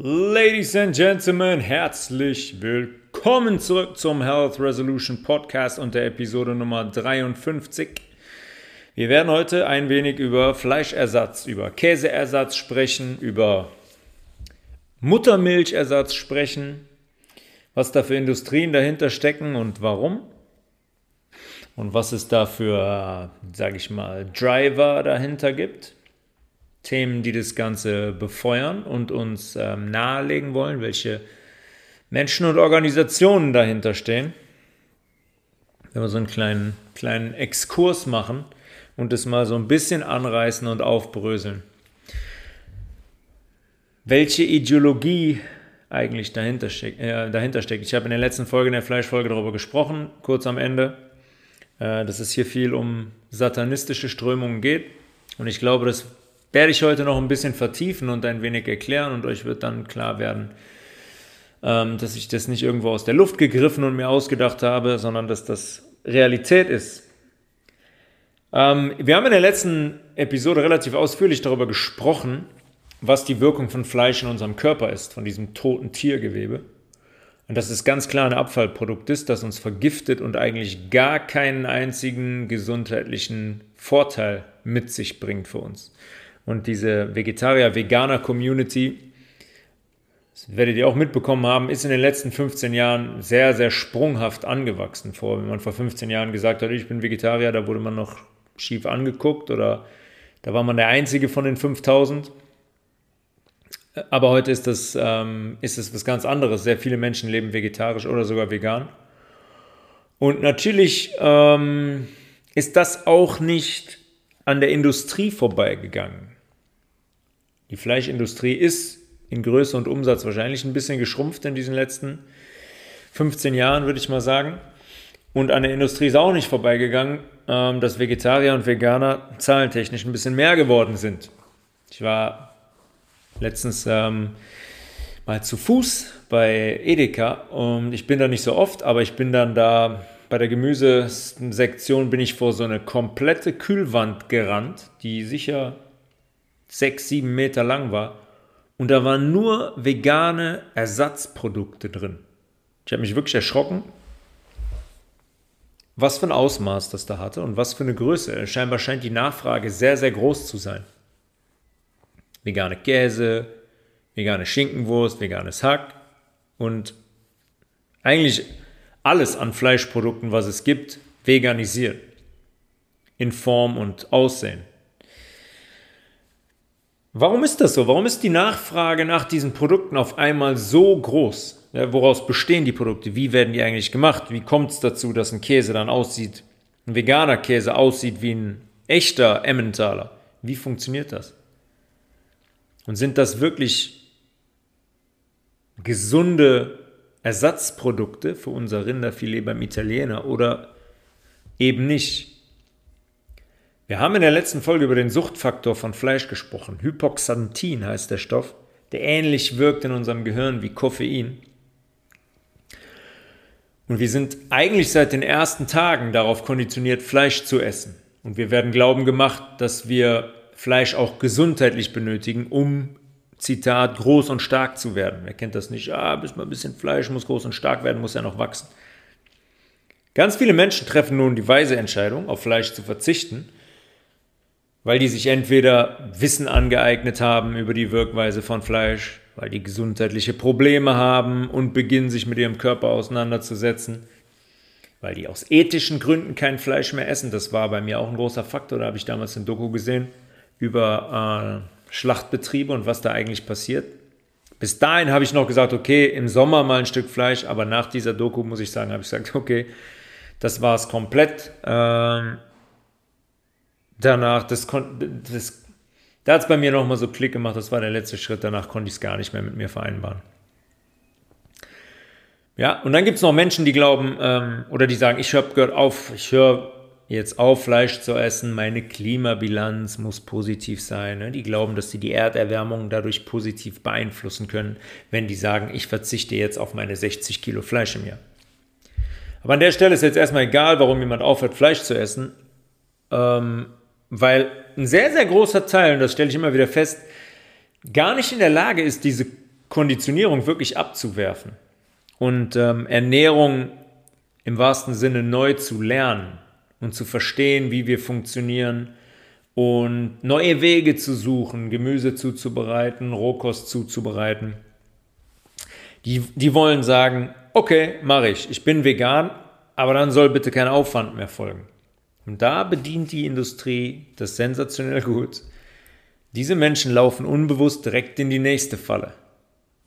Ladies and Gentlemen, herzlich willkommen zurück zum Health Resolution Podcast und der Episode Nummer 53. Wir werden heute ein wenig über Fleischersatz, über Käseersatz sprechen, über Muttermilchersatz sprechen, was da für Industrien dahinter stecken und warum. Und was es da für, sage ich mal, Driver dahinter gibt. Themen, die das Ganze befeuern und uns ähm, nahelegen wollen, welche Menschen und Organisationen dahinter stehen. Wenn wir so einen kleinen, kleinen Exkurs machen und es mal so ein bisschen anreißen und aufbröseln. Welche Ideologie eigentlich dahinter, steck, äh, dahinter steckt. Ich habe in der letzten Folge, in der Fleischfolge darüber gesprochen, kurz am Ende, äh, dass es hier viel um satanistische Strömungen geht. Und ich glaube, das werde ich heute noch ein bisschen vertiefen und ein wenig erklären und euch wird dann klar werden, ähm, dass ich das nicht irgendwo aus der Luft gegriffen und mir ausgedacht habe, sondern dass das Realität ist. Ähm, wir haben in der letzten Episode relativ ausführlich darüber gesprochen, was die Wirkung von Fleisch in unserem Körper ist, von diesem toten Tiergewebe. Und dass es ganz klar ein Abfallprodukt ist, das uns vergiftet und eigentlich gar keinen einzigen gesundheitlichen Vorteil mit sich bringt für uns. Und diese Vegetarier-Veganer-Community, das werdet ihr auch mitbekommen haben, ist in den letzten 15 Jahren sehr, sehr sprunghaft angewachsen. Vor, wenn man vor 15 Jahren gesagt hat, ich bin Vegetarier, da wurde man noch schief angeguckt oder da war man der Einzige von den 5000. Aber heute ist das, ähm, ist das was ganz anderes. Sehr viele Menschen leben vegetarisch oder sogar vegan. Und natürlich ähm, ist das auch nicht an der Industrie vorbeigegangen. Die Fleischindustrie ist in Größe und Umsatz wahrscheinlich ein bisschen geschrumpft in diesen letzten 15 Jahren, würde ich mal sagen. Und an der Industrie ist auch nicht vorbeigegangen, ähm, dass Vegetarier und Veganer zahlentechnisch ein bisschen mehr geworden sind. Ich war letztens ähm, mal zu Fuß bei Edeka und ich bin da nicht so oft, aber ich bin dann da bei der Gemüsesektion bin ich vor so eine komplette Kühlwand gerannt, die sicher sechs, sieben Meter lang war. Und da waren nur vegane Ersatzprodukte drin. Ich habe mich wirklich erschrocken, was für ein Ausmaß das da hatte und was für eine Größe. Scheinbar scheint die Nachfrage sehr, sehr groß zu sein. Vegane Käse, vegane Schinkenwurst, veganes Hack und eigentlich alles an Fleischprodukten, was es gibt, veganisiert. In Form und Aussehen. Warum ist das so? Warum ist die Nachfrage nach diesen Produkten auf einmal so groß? Ja, woraus bestehen die Produkte? Wie werden die eigentlich gemacht? Wie kommt es dazu, dass ein Käse dann aussieht, ein veganer Käse aussieht wie ein echter Emmentaler? Wie funktioniert das? Und sind das wirklich gesunde Ersatzprodukte für unser Rinderfilet beim Italiener oder eben nicht? Wir haben in der letzten Folge über den Suchtfaktor von Fleisch gesprochen. Hypoxanthin heißt der Stoff, der ähnlich wirkt in unserem Gehirn wie Koffein. Und wir sind eigentlich seit den ersten Tagen darauf konditioniert, Fleisch zu essen. Und wir werden glauben gemacht, dass wir Fleisch auch gesundheitlich benötigen, um, Zitat, groß und stark zu werden. Wer kennt das nicht? Ah, bis mal ein bisschen Fleisch muss groß und stark werden, muss ja noch wachsen. Ganz viele Menschen treffen nun die weise Entscheidung, auf Fleisch zu verzichten weil die sich entweder Wissen angeeignet haben über die Wirkweise von Fleisch, weil die gesundheitliche Probleme haben und beginnen sich mit ihrem Körper auseinanderzusetzen, weil die aus ethischen Gründen kein Fleisch mehr essen. Das war bei mir auch ein großer Faktor. Da habe ich damals ein Doku gesehen über äh, Schlachtbetriebe und was da eigentlich passiert. Bis dahin habe ich noch gesagt, okay, im Sommer mal ein Stück Fleisch, aber nach dieser Doku muss ich sagen, habe ich gesagt, okay, das war es komplett. Ähm, danach, das, das, da hat es bei mir nochmal so Klick gemacht, das war der letzte Schritt, danach konnte ich es gar nicht mehr mit mir vereinbaren. Ja, und dann gibt es noch Menschen, die glauben ähm, oder die sagen, ich habe gehört auf, ich höre jetzt auf, Fleisch zu essen, meine Klimabilanz muss positiv sein. Ne? Die glauben, dass sie die Erderwärmung dadurch positiv beeinflussen können, wenn die sagen, ich verzichte jetzt auf meine 60 Kilo Fleisch im Jahr. Aber an der Stelle ist jetzt erstmal egal, warum jemand aufhört, Fleisch zu essen. Ähm, weil ein sehr, sehr großer Teil, und das stelle ich immer wieder fest, gar nicht in der Lage ist, diese Konditionierung wirklich abzuwerfen und ähm, Ernährung im wahrsten Sinne neu zu lernen und zu verstehen, wie wir funktionieren und neue Wege zu suchen, Gemüse zuzubereiten, Rohkost zuzubereiten. Die, die wollen sagen, okay, mache ich, ich bin vegan, aber dann soll bitte kein Aufwand mehr folgen. Und da bedient die Industrie das sensationell gut. Diese Menschen laufen unbewusst direkt in die nächste Falle.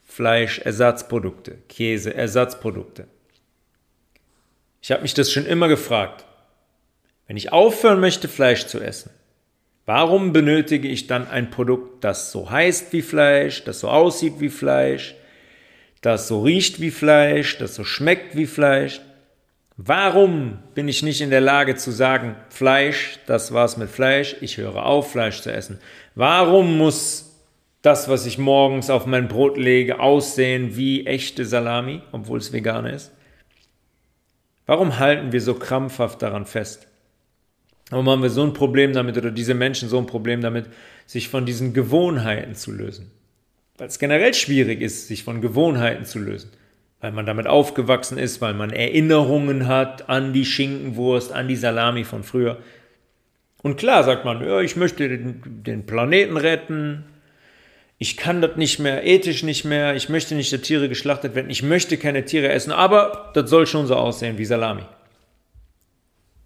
Fleischersatzprodukte, Käseersatzprodukte. Ich habe mich das schon immer gefragt. Wenn ich aufhören möchte, Fleisch zu essen, warum benötige ich dann ein Produkt, das so heißt wie Fleisch, das so aussieht wie Fleisch, das so riecht wie Fleisch, das so schmeckt wie Fleisch? Warum bin ich nicht in der Lage zu sagen, Fleisch, das war's mit Fleisch, ich höre auf, Fleisch zu essen? Warum muss das, was ich morgens auf mein Brot lege, aussehen wie echte Salami, obwohl es vegan ist? Warum halten wir so krampfhaft daran fest? Warum haben wir so ein Problem damit oder diese Menschen so ein Problem damit, sich von diesen Gewohnheiten zu lösen? Weil es generell schwierig ist, sich von Gewohnheiten zu lösen weil man damit aufgewachsen ist, weil man Erinnerungen hat an die Schinkenwurst, an die Salami von früher. Und klar sagt man, ja, ich möchte den, den Planeten retten, ich kann das nicht mehr, ethisch nicht mehr, ich möchte nicht, dass Tiere geschlachtet werden, ich möchte keine Tiere essen, aber das soll schon so aussehen wie Salami.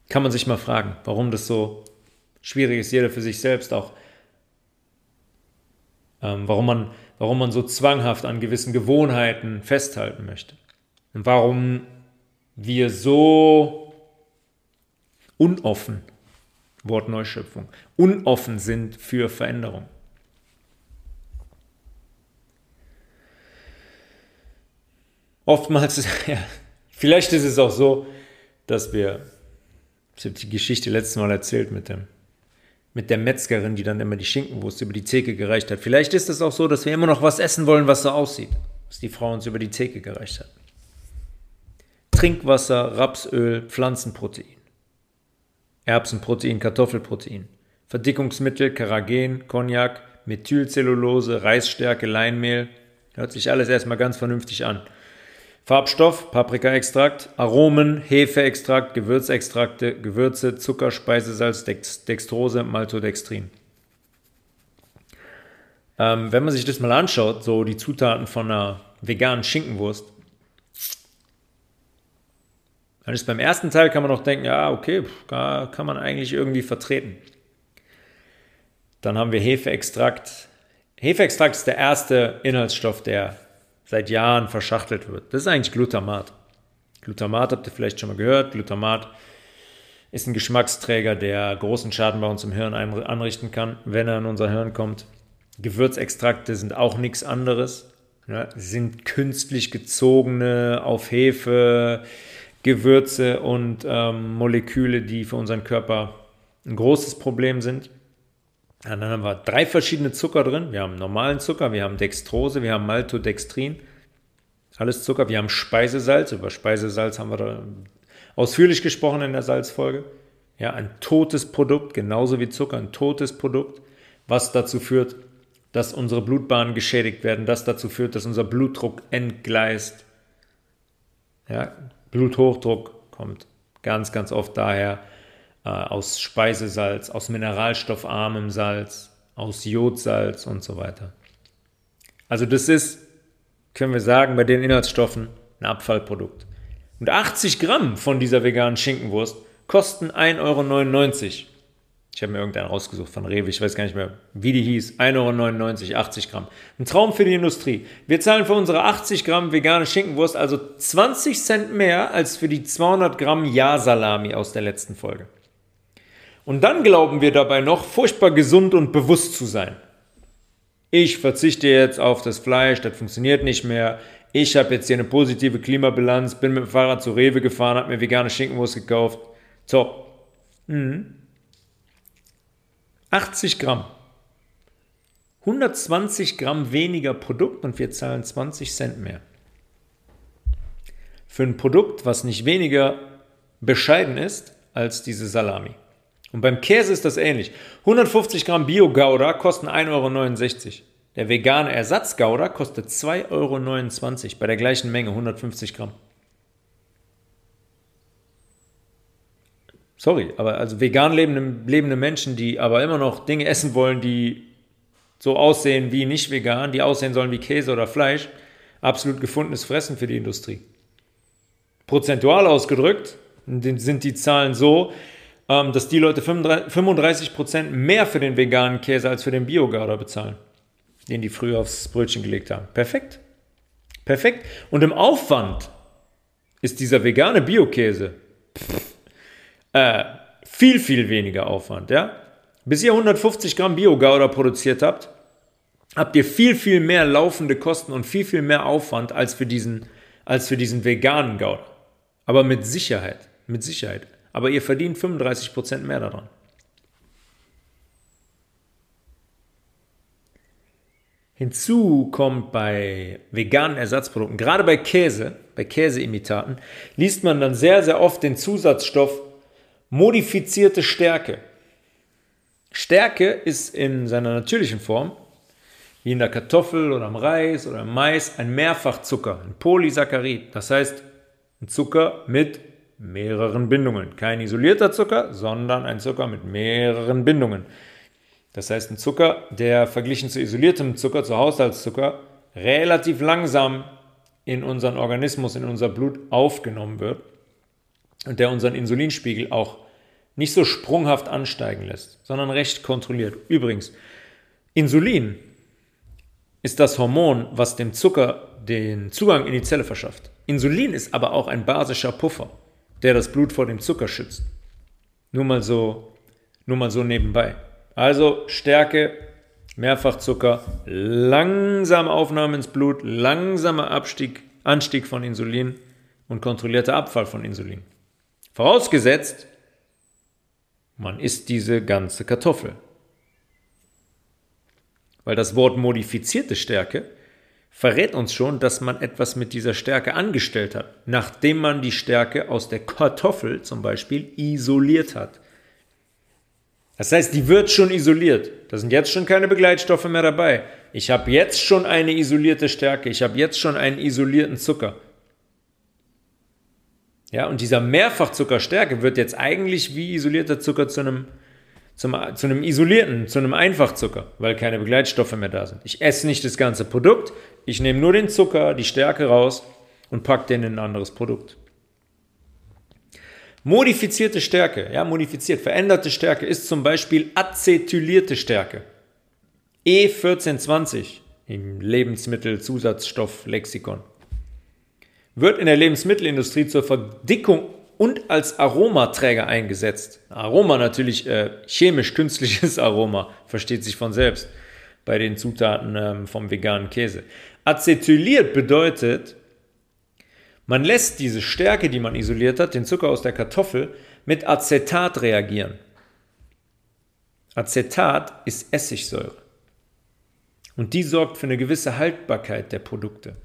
Kann man sich mal fragen, warum das so schwierig ist, jeder für sich selbst auch. Ähm, warum man warum man so zwanghaft an gewissen Gewohnheiten festhalten möchte. Und warum wir so unoffen, Wort Neuschöpfung, unoffen sind für Veränderung. Oftmals, ja, vielleicht ist es auch so, dass wir, ich habe die Geschichte letztes Mal erzählt mit dem mit der Metzgerin, die dann immer die Schinkenwurst über die Theke gereicht hat. Vielleicht ist es auch so, dass wir immer noch was essen wollen, was so aussieht, was die Frau uns über die Theke gereicht hat. Trinkwasser, Rapsöl, Pflanzenprotein, Erbsenprotein, Kartoffelprotein, Verdickungsmittel, Karagen, Cognac, Methylcellulose, Reisstärke, Leinmehl. Hört sich alles erstmal ganz vernünftig an. Farbstoff, Paprikaextrakt, Aromen, Hefeextrakt, Gewürzextrakte, Gewürze, Zucker, Speisesalz, Dex Dextrose, Maltodextrin. Ähm, wenn man sich das mal anschaut, so die Zutaten von einer veganen Schinkenwurst, dann ist beim ersten Teil kann man noch denken, ja, okay, kann man eigentlich irgendwie vertreten. Dann haben wir Hefeextrakt. Hefeextrakt ist der erste Inhaltsstoff, der seit Jahren verschachtelt wird. Das ist eigentlich Glutamat. Glutamat habt ihr vielleicht schon mal gehört. Glutamat ist ein Geschmacksträger, der großen Schaden bei uns im Hirn anrichten kann, wenn er in unser Hirn kommt. Gewürzextrakte sind auch nichts anderes. Ja, sind künstlich gezogene auf Hefe Gewürze und ähm, Moleküle, die für unseren Körper ein großes Problem sind. Und dann haben wir drei verschiedene Zucker drin. Wir haben normalen Zucker, wir haben Dextrose, wir haben Maltodextrin. Alles Zucker. Wir haben Speisesalz. Über Speisesalz haben wir da ausführlich gesprochen in der Salzfolge. Ja, ein totes Produkt, genauso wie Zucker, ein totes Produkt, was dazu führt, dass unsere Blutbahnen geschädigt werden, das dazu führt, dass unser Blutdruck entgleist. Ja, Bluthochdruck kommt ganz, ganz oft daher, äh, aus Speisesalz, aus mineralstoffarmem Salz, aus Jodsalz und so weiter. Also das ist, können wir sagen, bei den Inhaltsstoffen ein Abfallprodukt. Und 80 Gramm von dieser veganen Schinkenwurst kosten 1,99 Euro. Ich habe mir irgendeinen rausgesucht von Rewe, ich weiß gar nicht mehr, wie die hieß. 1,99 Euro, 80 Gramm. Ein Traum für die Industrie. Wir zahlen für unsere 80 Gramm vegane Schinkenwurst also 20 Cent mehr als für die 200 Gramm Ja-Salami aus der letzten Folge. Und dann glauben wir dabei noch, furchtbar gesund und bewusst zu sein. Ich verzichte jetzt auf das Fleisch, das funktioniert nicht mehr. Ich habe jetzt hier eine positive Klimabilanz, bin mit dem Fahrrad zu Rewe gefahren, habe mir vegane Schinkenwurst gekauft. Top. Mhm. 80 Gramm. 120 Gramm weniger Produkt und wir zahlen 20 Cent mehr. Für ein Produkt, was nicht weniger bescheiden ist als diese Salami. Und beim Käse ist das ähnlich. 150 Gramm Bio-Gouda kosten 1,69 Euro. Der vegane Ersatzgouda kostet 2,29 Euro bei der gleichen Menge, 150 Gramm. Sorry, aber also vegan lebende, lebende Menschen, die aber immer noch Dinge essen wollen, die so aussehen wie nicht vegan, die aussehen sollen wie Käse oder Fleisch, absolut gefundenes Fressen für die Industrie. Prozentual ausgedrückt sind die Zahlen so, dass die Leute 35% mehr für den veganen Käse als für den Biogouda bezahlen, den die früher aufs Brötchen gelegt haben. Perfekt. Perfekt. Und im Aufwand ist dieser vegane Biokäse äh, viel, viel weniger Aufwand. Ja? Bis ihr 150 Gramm Biogouda produziert habt, habt ihr viel, viel mehr laufende Kosten und viel, viel mehr Aufwand als für diesen, als für diesen veganen Gouda. Aber mit Sicherheit, mit Sicherheit aber ihr verdient 35% mehr daran. Hinzu kommt bei veganen Ersatzprodukten, gerade bei Käse, bei Käseimitaten, liest man dann sehr, sehr oft den Zusatzstoff modifizierte Stärke. Stärke ist in seiner natürlichen Form, wie in der Kartoffel oder im Reis oder im Mais, ein Mehrfachzucker, ein Polysaccharid. Das heißt, ein Zucker mit mehreren Bindungen. Kein isolierter Zucker, sondern ein Zucker mit mehreren Bindungen. Das heißt, ein Zucker, der verglichen zu isoliertem Zucker, zu Haushaltszucker, relativ langsam in unseren Organismus, in unser Blut aufgenommen wird und der unseren Insulinspiegel auch nicht so sprunghaft ansteigen lässt, sondern recht kontrolliert. Übrigens, Insulin ist das Hormon, was dem Zucker den Zugang in die Zelle verschafft. Insulin ist aber auch ein basischer Puffer der das Blut vor dem Zucker schützt. Nur mal so, nur mal so nebenbei. Also Stärke, Mehrfachzucker, langsame Aufnahme ins Blut, langsamer Abstieg, Anstieg von Insulin und kontrollierter Abfall von Insulin. Vorausgesetzt, man isst diese ganze Kartoffel. Weil das Wort modifizierte Stärke verrät uns schon, dass man etwas mit dieser Stärke angestellt hat, nachdem man die Stärke aus der Kartoffel zum Beispiel isoliert hat. Das heißt, die wird schon isoliert. Da sind jetzt schon keine Begleitstoffe mehr dabei. Ich habe jetzt schon eine isolierte Stärke. Ich habe jetzt schon einen isolierten Zucker. Ja, und dieser Mehrfachzuckerstärke wird jetzt eigentlich wie isolierter Zucker zu einem zum, zu einem isolierten, zu einem Einfachzucker, weil keine Begleitstoffe mehr da sind. Ich esse nicht das ganze Produkt, ich nehme nur den Zucker, die Stärke raus und packe den in ein anderes Produkt. Modifizierte Stärke, ja, modifiziert, veränderte Stärke ist zum Beispiel acetylierte Stärke. E1420 im Lebensmittelzusatzstofflexikon. Wird in der Lebensmittelindustrie zur Verdickung und als Aromaträger eingesetzt. Aroma natürlich äh, chemisch-künstliches Aroma, versteht sich von selbst bei den Zutaten ähm, vom veganen Käse. Acetyliert bedeutet, man lässt diese Stärke, die man isoliert hat, den Zucker aus der Kartoffel, mit Acetat reagieren. Acetat ist Essigsäure. Und die sorgt für eine gewisse Haltbarkeit der Produkte.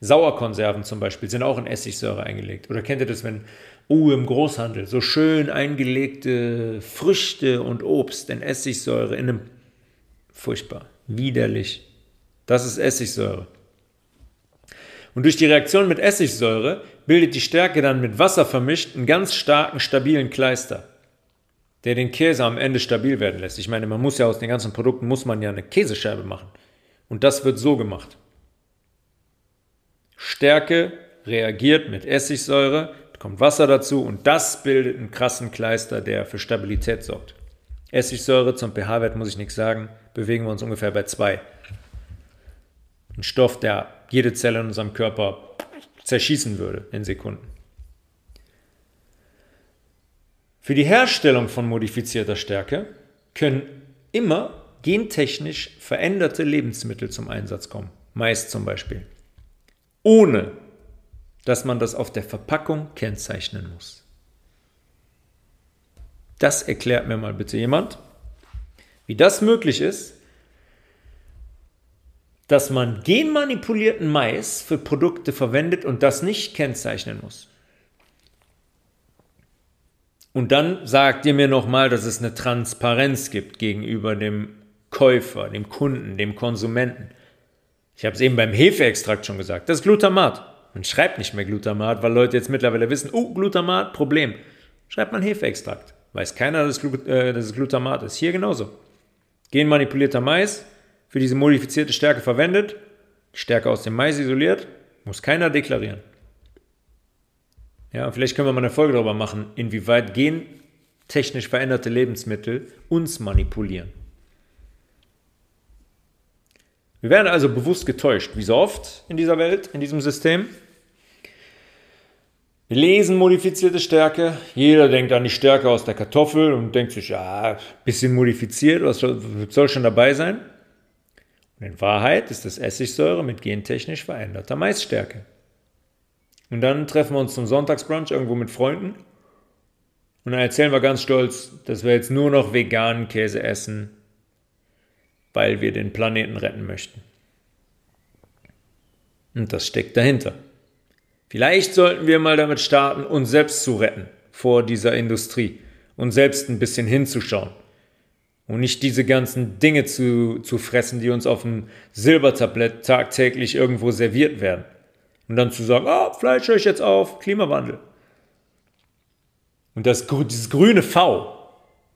Sauerkonserven zum Beispiel sind auch in Essigsäure eingelegt. Oder kennt ihr das, wenn Oh, im Großhandel, so schön eingelegte Früchte und Obst in Essigsäure, in einem. Furchtbar, widerlich. Das ist Essigsäure. Und durch die Reaktion mit Essigsäure bildet die Stärke dann mit Wasser vermischt einen ganz starken, stabilen Kleister, der den Käse am Ende stabil werden lässt. Ich meine, man muss ja aus den ganzen Produkten, muss man ja eine Käsescheibe machen. Und das wird so gemacht. Stärke reagiert mit Essigsäure, kommt Wasser dazu und das bildet einen krassen Kleister, der für Stabilität sorgt. Essigsäure zum pH-Wert muss ich nichts sagen, bewegen wir uns ungefähr bei 2. Ein Stoff, der jede Zelle in unserem Körper zerschießen würde in Sekunden. Für die Herstellung von modifizierter Stärke können immer gentechnisch veränderte Lebensmittel zum Einsatz kommen. Mais zum Beispiel. Ohne dass man das auf der Verpackung kennzeichnen muss. Das erklärt mir mal bitte jemand, wie das möglich ist, dass man genmanipulierten Mais für Produkte verwendet und das nicht kennzeichnen muss. Und dann sagt ihr mir nochmal, dass es eine Transparenz gibt gegenüber dem Käufer, dem Kunden, dem Konsumenten. Ich habe es eben beim Hefeextrakt schon gesagt. Das ist Glutamat. Man schreibt nicht mehr Glutamat, weil Leute jetzt mittlerweile wissen, oh, Glutamat, Problem. Schreibt man Hefeextrakt. Weiß keiner, dass es, äh, dass es Glutamat ist. Hier genauso. Genmanipulierter Mais, für diese modifizierte Stärke verwendet, Stärke aus dem Mais isoliert, muss keiner deklarieren. Ja, vielleicht können wir mal eine Folge darüber machen, inwieweit gentechnisch veränderte Lebensmittel uns manipulieren. Wir werden also bewusst getäuscht, wie so oft in dieser Welt, in diesem System. Wir lesen modifizierte Stärke. Jeder denkt an die Stärke aus der Kartoffel und denkt sich, ja, bisschen modifiziert, was soll schon dabei sein? Und in Wahrheit ist das Essigsäure mit gentechnisch veränderter Maisstärke. Und dann treffen wir uns zum Sonntagsbrunch irgendwo mit Freunden und dann erzählen wir ganz stolz, dass wir jetzt nur noch veganen Käse essen, weil wir den Planeten retten möchten. Und das steckt dahinter. Vielleicht sollten wir mal damit starten, uns selbst zu retten vor dieser Industrie und selbst ein bisschen hinzuschauen und nicht diese ganzen Dinge zu, zu fressen, die uns auf dem Silbertablett tagtäglich irgendwo serviert werden. Und dann zu sagen, oh, Fleisch höre ich jetzt auf, Klimawandel. Und das, dieses grüne V,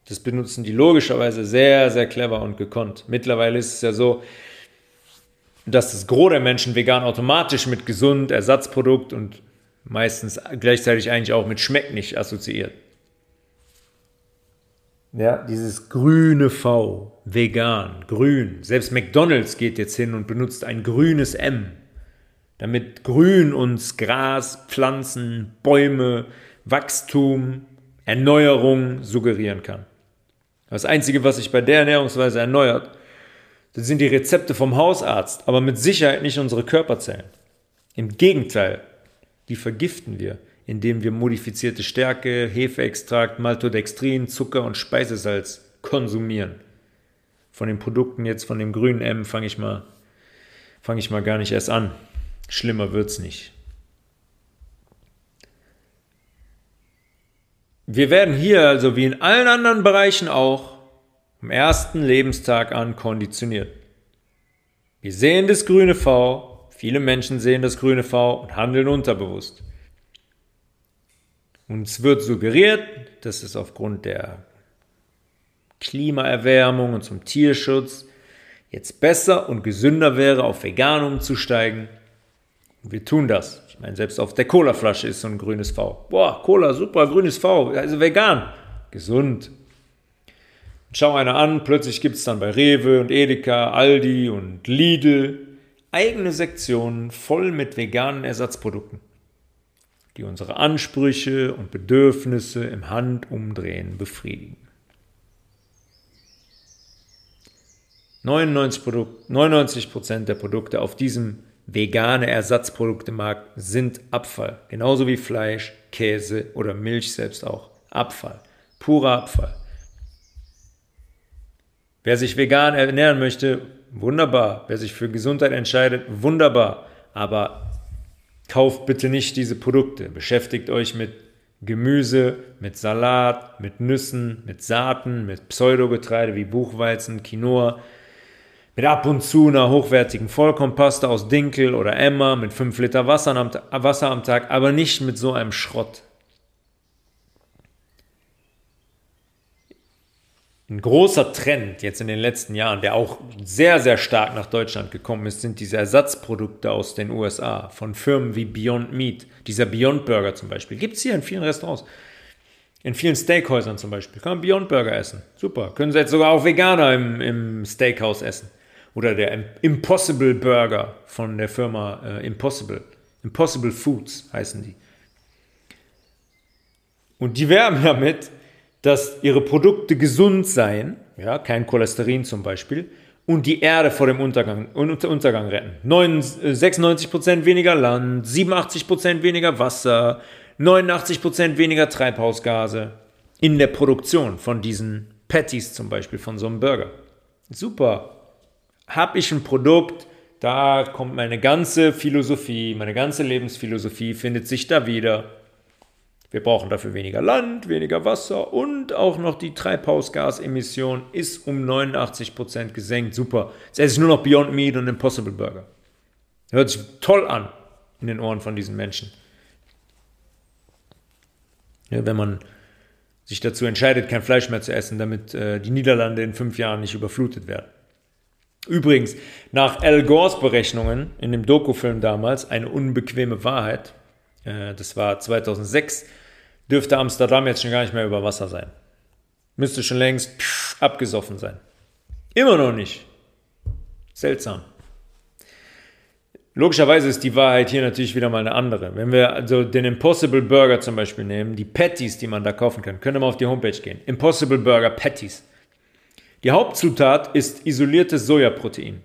das benutzen die logischerweise sehr, sehr clever und gekonnt. Mittlerweile ist es ja so, dass das Gros der Menschen vegan automatisch mit gesund, Ersatzprodukt und meistens gleichzeitig eigentlich auch mit schmeckt nicht assoziiert. Ja, dieses grüne V, vegan, grün. Selbst McDonald's geht jetzt hin und benutzt ein grünes M, damit Grün uns Gras, Pflanzen, Bäume, Wachstum, Erneuerung suggerieren kann. Das Einzige, was sich bei der Ernährungsweise erneuert, das sind die Rezepte vom Hausarzt, aber mit Sicherheit nicht unsere Körperzellen. Im Gegenteil, die vergiften wir indem wir modifizierte Stärke, Hefeextrakt, Maltodextrin, Zucker und Speisesalz konsumieren. Von den Produkten jetzt, von dem grünen M, fange ich mal, fange ich mal gar nicht erst an. Schlimmer wird's nicht. Wir werden hier, also wie in allen anderen Bereichen auch, am ersten Lebenstag an konditioniert. Wir sehen das grüne V, viele Menschen sehen das grüne V und handeln unterbewusst. Uns wird suggeriert, dass es aufgrund der Klimaerwärmung und zum Tierschutz jetzt besser und gesünder wäre, auf vegan umzusteigen. Und wir tun das. Ich meine, selbst auf der Colaflasche ist so ein grünes V. Boah, Cola, super, grünes V, also vegan. Gesund. Schau einer an, plötzlich gibt es dann bei Rewe und Edeka, Aldi und Lidl eigene Sektionen voll mit veganen Ersatzprodukten die unsere Ansprüche und Bedürfnisse im Handumdrehen befriedigen. 99% der Produkte auf diesem vegane Ersatzproduktemarkt sind Abfall, genauso wie Fleisch, Käse oder Milch selbst auch. Abfall, purer Abfall. Wer sich vegan ernähren möchte, wunderbar. Wer sich für Gesundheit entscheidet, wunderbar. Aber kauft bitte nicht diese Produkte. Beschäftigt euch mit Gemüse, mit Salat, mit Nüssen, mit Saaten, mit Pseudogetreide wie Buchweizen, Quinoa, mit ab und zu einer hochwertigen Vollkornpasta aus Dinkel oder Emmer, mit 5 Liter Wasser am, Wasser am Tag, aber nicht mit so einem Schrott. Ein großer Trend jetzt in den letzten Jahren, der auch sehr, sehr stark nach Deutschland gekommen ist, sind diese Ersatzprodukte aus den USA von Firmen wie Beyond Meat. Dieser Beyond Burger zum Beispiel. Gibt es hier in vielen Restaurants. In vielen Steakhäusern zum Beispiel. Kann man Beyond Burger essen. Super. Können Sie jetzt sogar auch Veganer im, im Steakhouse essen. Oder der Impossible Burger von der Firma äh, Impossible. Impossible Foods heißen die. Und die werben damit, dass ihre Produkte gesund seien, ja, kein Cholesterin zum Beispiel, und die Erde vor dem Untergang, Untergang retten. 96% weniger Land, 87% weniger Wasser, 89% weniger Treibhausgase in der Produktion von diesen Patties zum Beispiel, von so einem Burger. Super. Habe ich ein Produkt, da kommt meine ganze Philosophie, meine ganze Lebensphilosophie findet sich da wieder. Wir brauchen dafür weniger Land, weniger Wasser und auch noch die Treibhausgasemission ist um 89% gesenkt. Super. Jetzt esse ich nur noch Beyond Meat und Impossible Burger. Hört sich toll an in den Ohren von diesen Menschen. Ja, wenn man sich dazu entscheidet, kein Fleisch mehr zu essen, damit äh, die Niederlande in fünf Jahren nicht überflutet werden. Übrigens, nach Al Gores Berechnungen in dem Dokufilm damals, eine unbequeme Wahrheit, äh, das war 2006, dürfte Amsterdam jetzt schon gar nicht mehr über Wasser sein. Müsste schon längst abgesoffen sein. Immer noch nicht. Seltsam. Logischerweise ist die Wahrheit hier natürlich wieder mal eine andere. Wenn wir also den Impossible Burger zum Beispiel nehmen, die Patties, die man da kaufen kann, können wir auf die Homepage gehen. Impossible Burger Patties. Die Hauptzutat ist isoliertes Sojaprotein.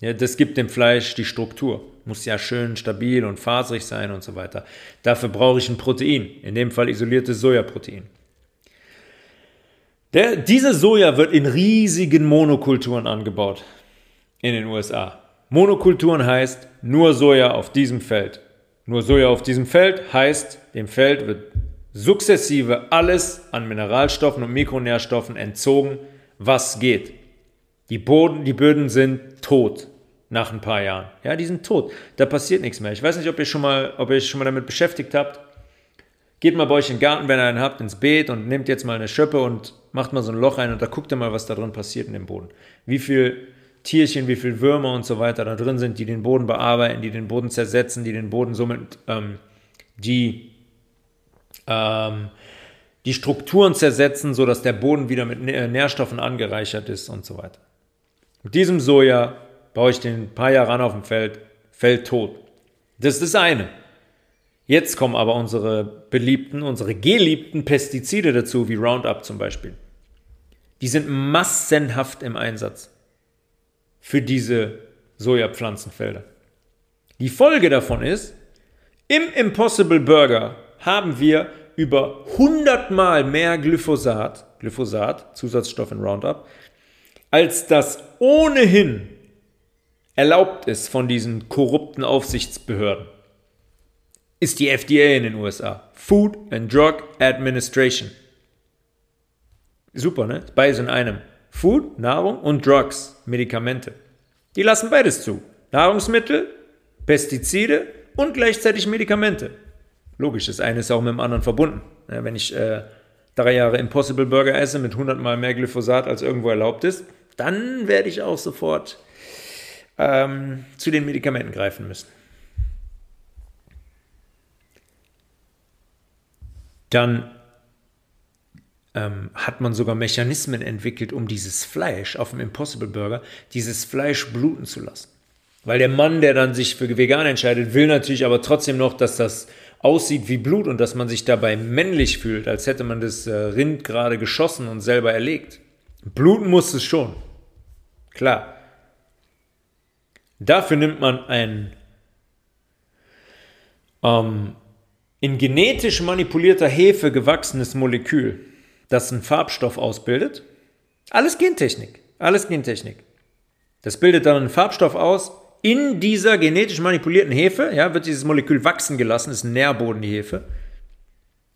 Ja, das gibt dem Fleisch die Struktur. Muss ja schön stabil und faserig sein und so weiter. Dafür brauche ich ein Protein, in dem Fall isoliertes Sojaprotein. Der, diese Soja wird in riesigen Monokulturen angebaut in den USA. Monokulturen heißt nur Soja auf diesem Feld. Nur Soja auf diesem Feld heißt, dem Feld wird sukzessive alles an Mineralstoffen und Mikronährstoffen entzogen, was geht. Die, Boden, die Böden sind tot nach ein paar Jahren. Ja, die sind tot. Da passiert nichts mehr. Ich weiß nicht, ob ihr schon mal, ob ihr euch schon mal damit beschäftigt habt. Geht mal bei euch in den Garten, wenn ihr einen habt, ins Beet und nehmt jetzt mal eine Schöppe und macht mal so ein Loch rein und da guckt ihr mal, was da drin passiert in dem Boden. Wie viel Tierchen, wie viel Würmer und so weiter da drin sind, die den Boden bearbeiten, die den Boden zersetzen, die den Boden somit ähm, die ähm, die Strukturen zersetzen, sodass der Boden wieder mit Nährstoffen angereichert ist und so weiter. Mit diesem Soja baue ich den ein paar Jahre an auf dem Feld, Feld tot. Das ist das eine. Jetzt kommen aber unsere beliebten, unsere geliebten Pestizide dazu, wie Roundup zum Beispiel. Die sind massenhaft im Einsatz für diese Sojapflanzenfelder. Die Folge davon ist, im Impossible Burger haben wir über 100 Mal mehr Glyphosat, Glyphosat, Zusatzstoff in Roundup, als das ohnehin erlaubt ist von diesen korrupten Aufsichtsbehörden. Ist die FDA in den USA. Food and Drug Administration. Super, ne? Beides in einem. Food, Nahrung und Drugs, Medikamente. Die lassen beides zu. Nahrungsmittel, Pestizide und gleichzeitig Medikamente. Logisch, das eine ist auch mit dem anderen verbunden. wenn ich äh, drei Jahre Impossible Burger esse mit 100 Mal mehr Glyphosat als irgendwo erlaubt ist, dann werde ich auch sofort ähm, zu den Medikamenten greifen müssen. Dann ähm, hat man sogar Mechanismen entwickelt, um dieses Fleisch auf dem Impossible Burger, dieses Fleisch bluten zu lassen. Weil der Mann, der dann sich für vegan entscheidet, will natürlich aber trotzdem noch, dass das aussieht wie Blut und dass man sich dabei männlich fühlt, als hätte man das äh, Rind gerade geschossen und selber erlegt. Bluten muss es schon. Klar. Dafür nimmt man ein ähm, in genetisch manipulierter Hefe gewachsenes Molekül, das einen Farbstoff ausbildet. Alles Gentechnik. Alles Gentechnik. Das bildet dann einen Farbstoff aus, in dieser genetisch manipulierten Hefe ja, wird dieses Molekül wachsen gelassen, ist ein Nährboden, die Hefe.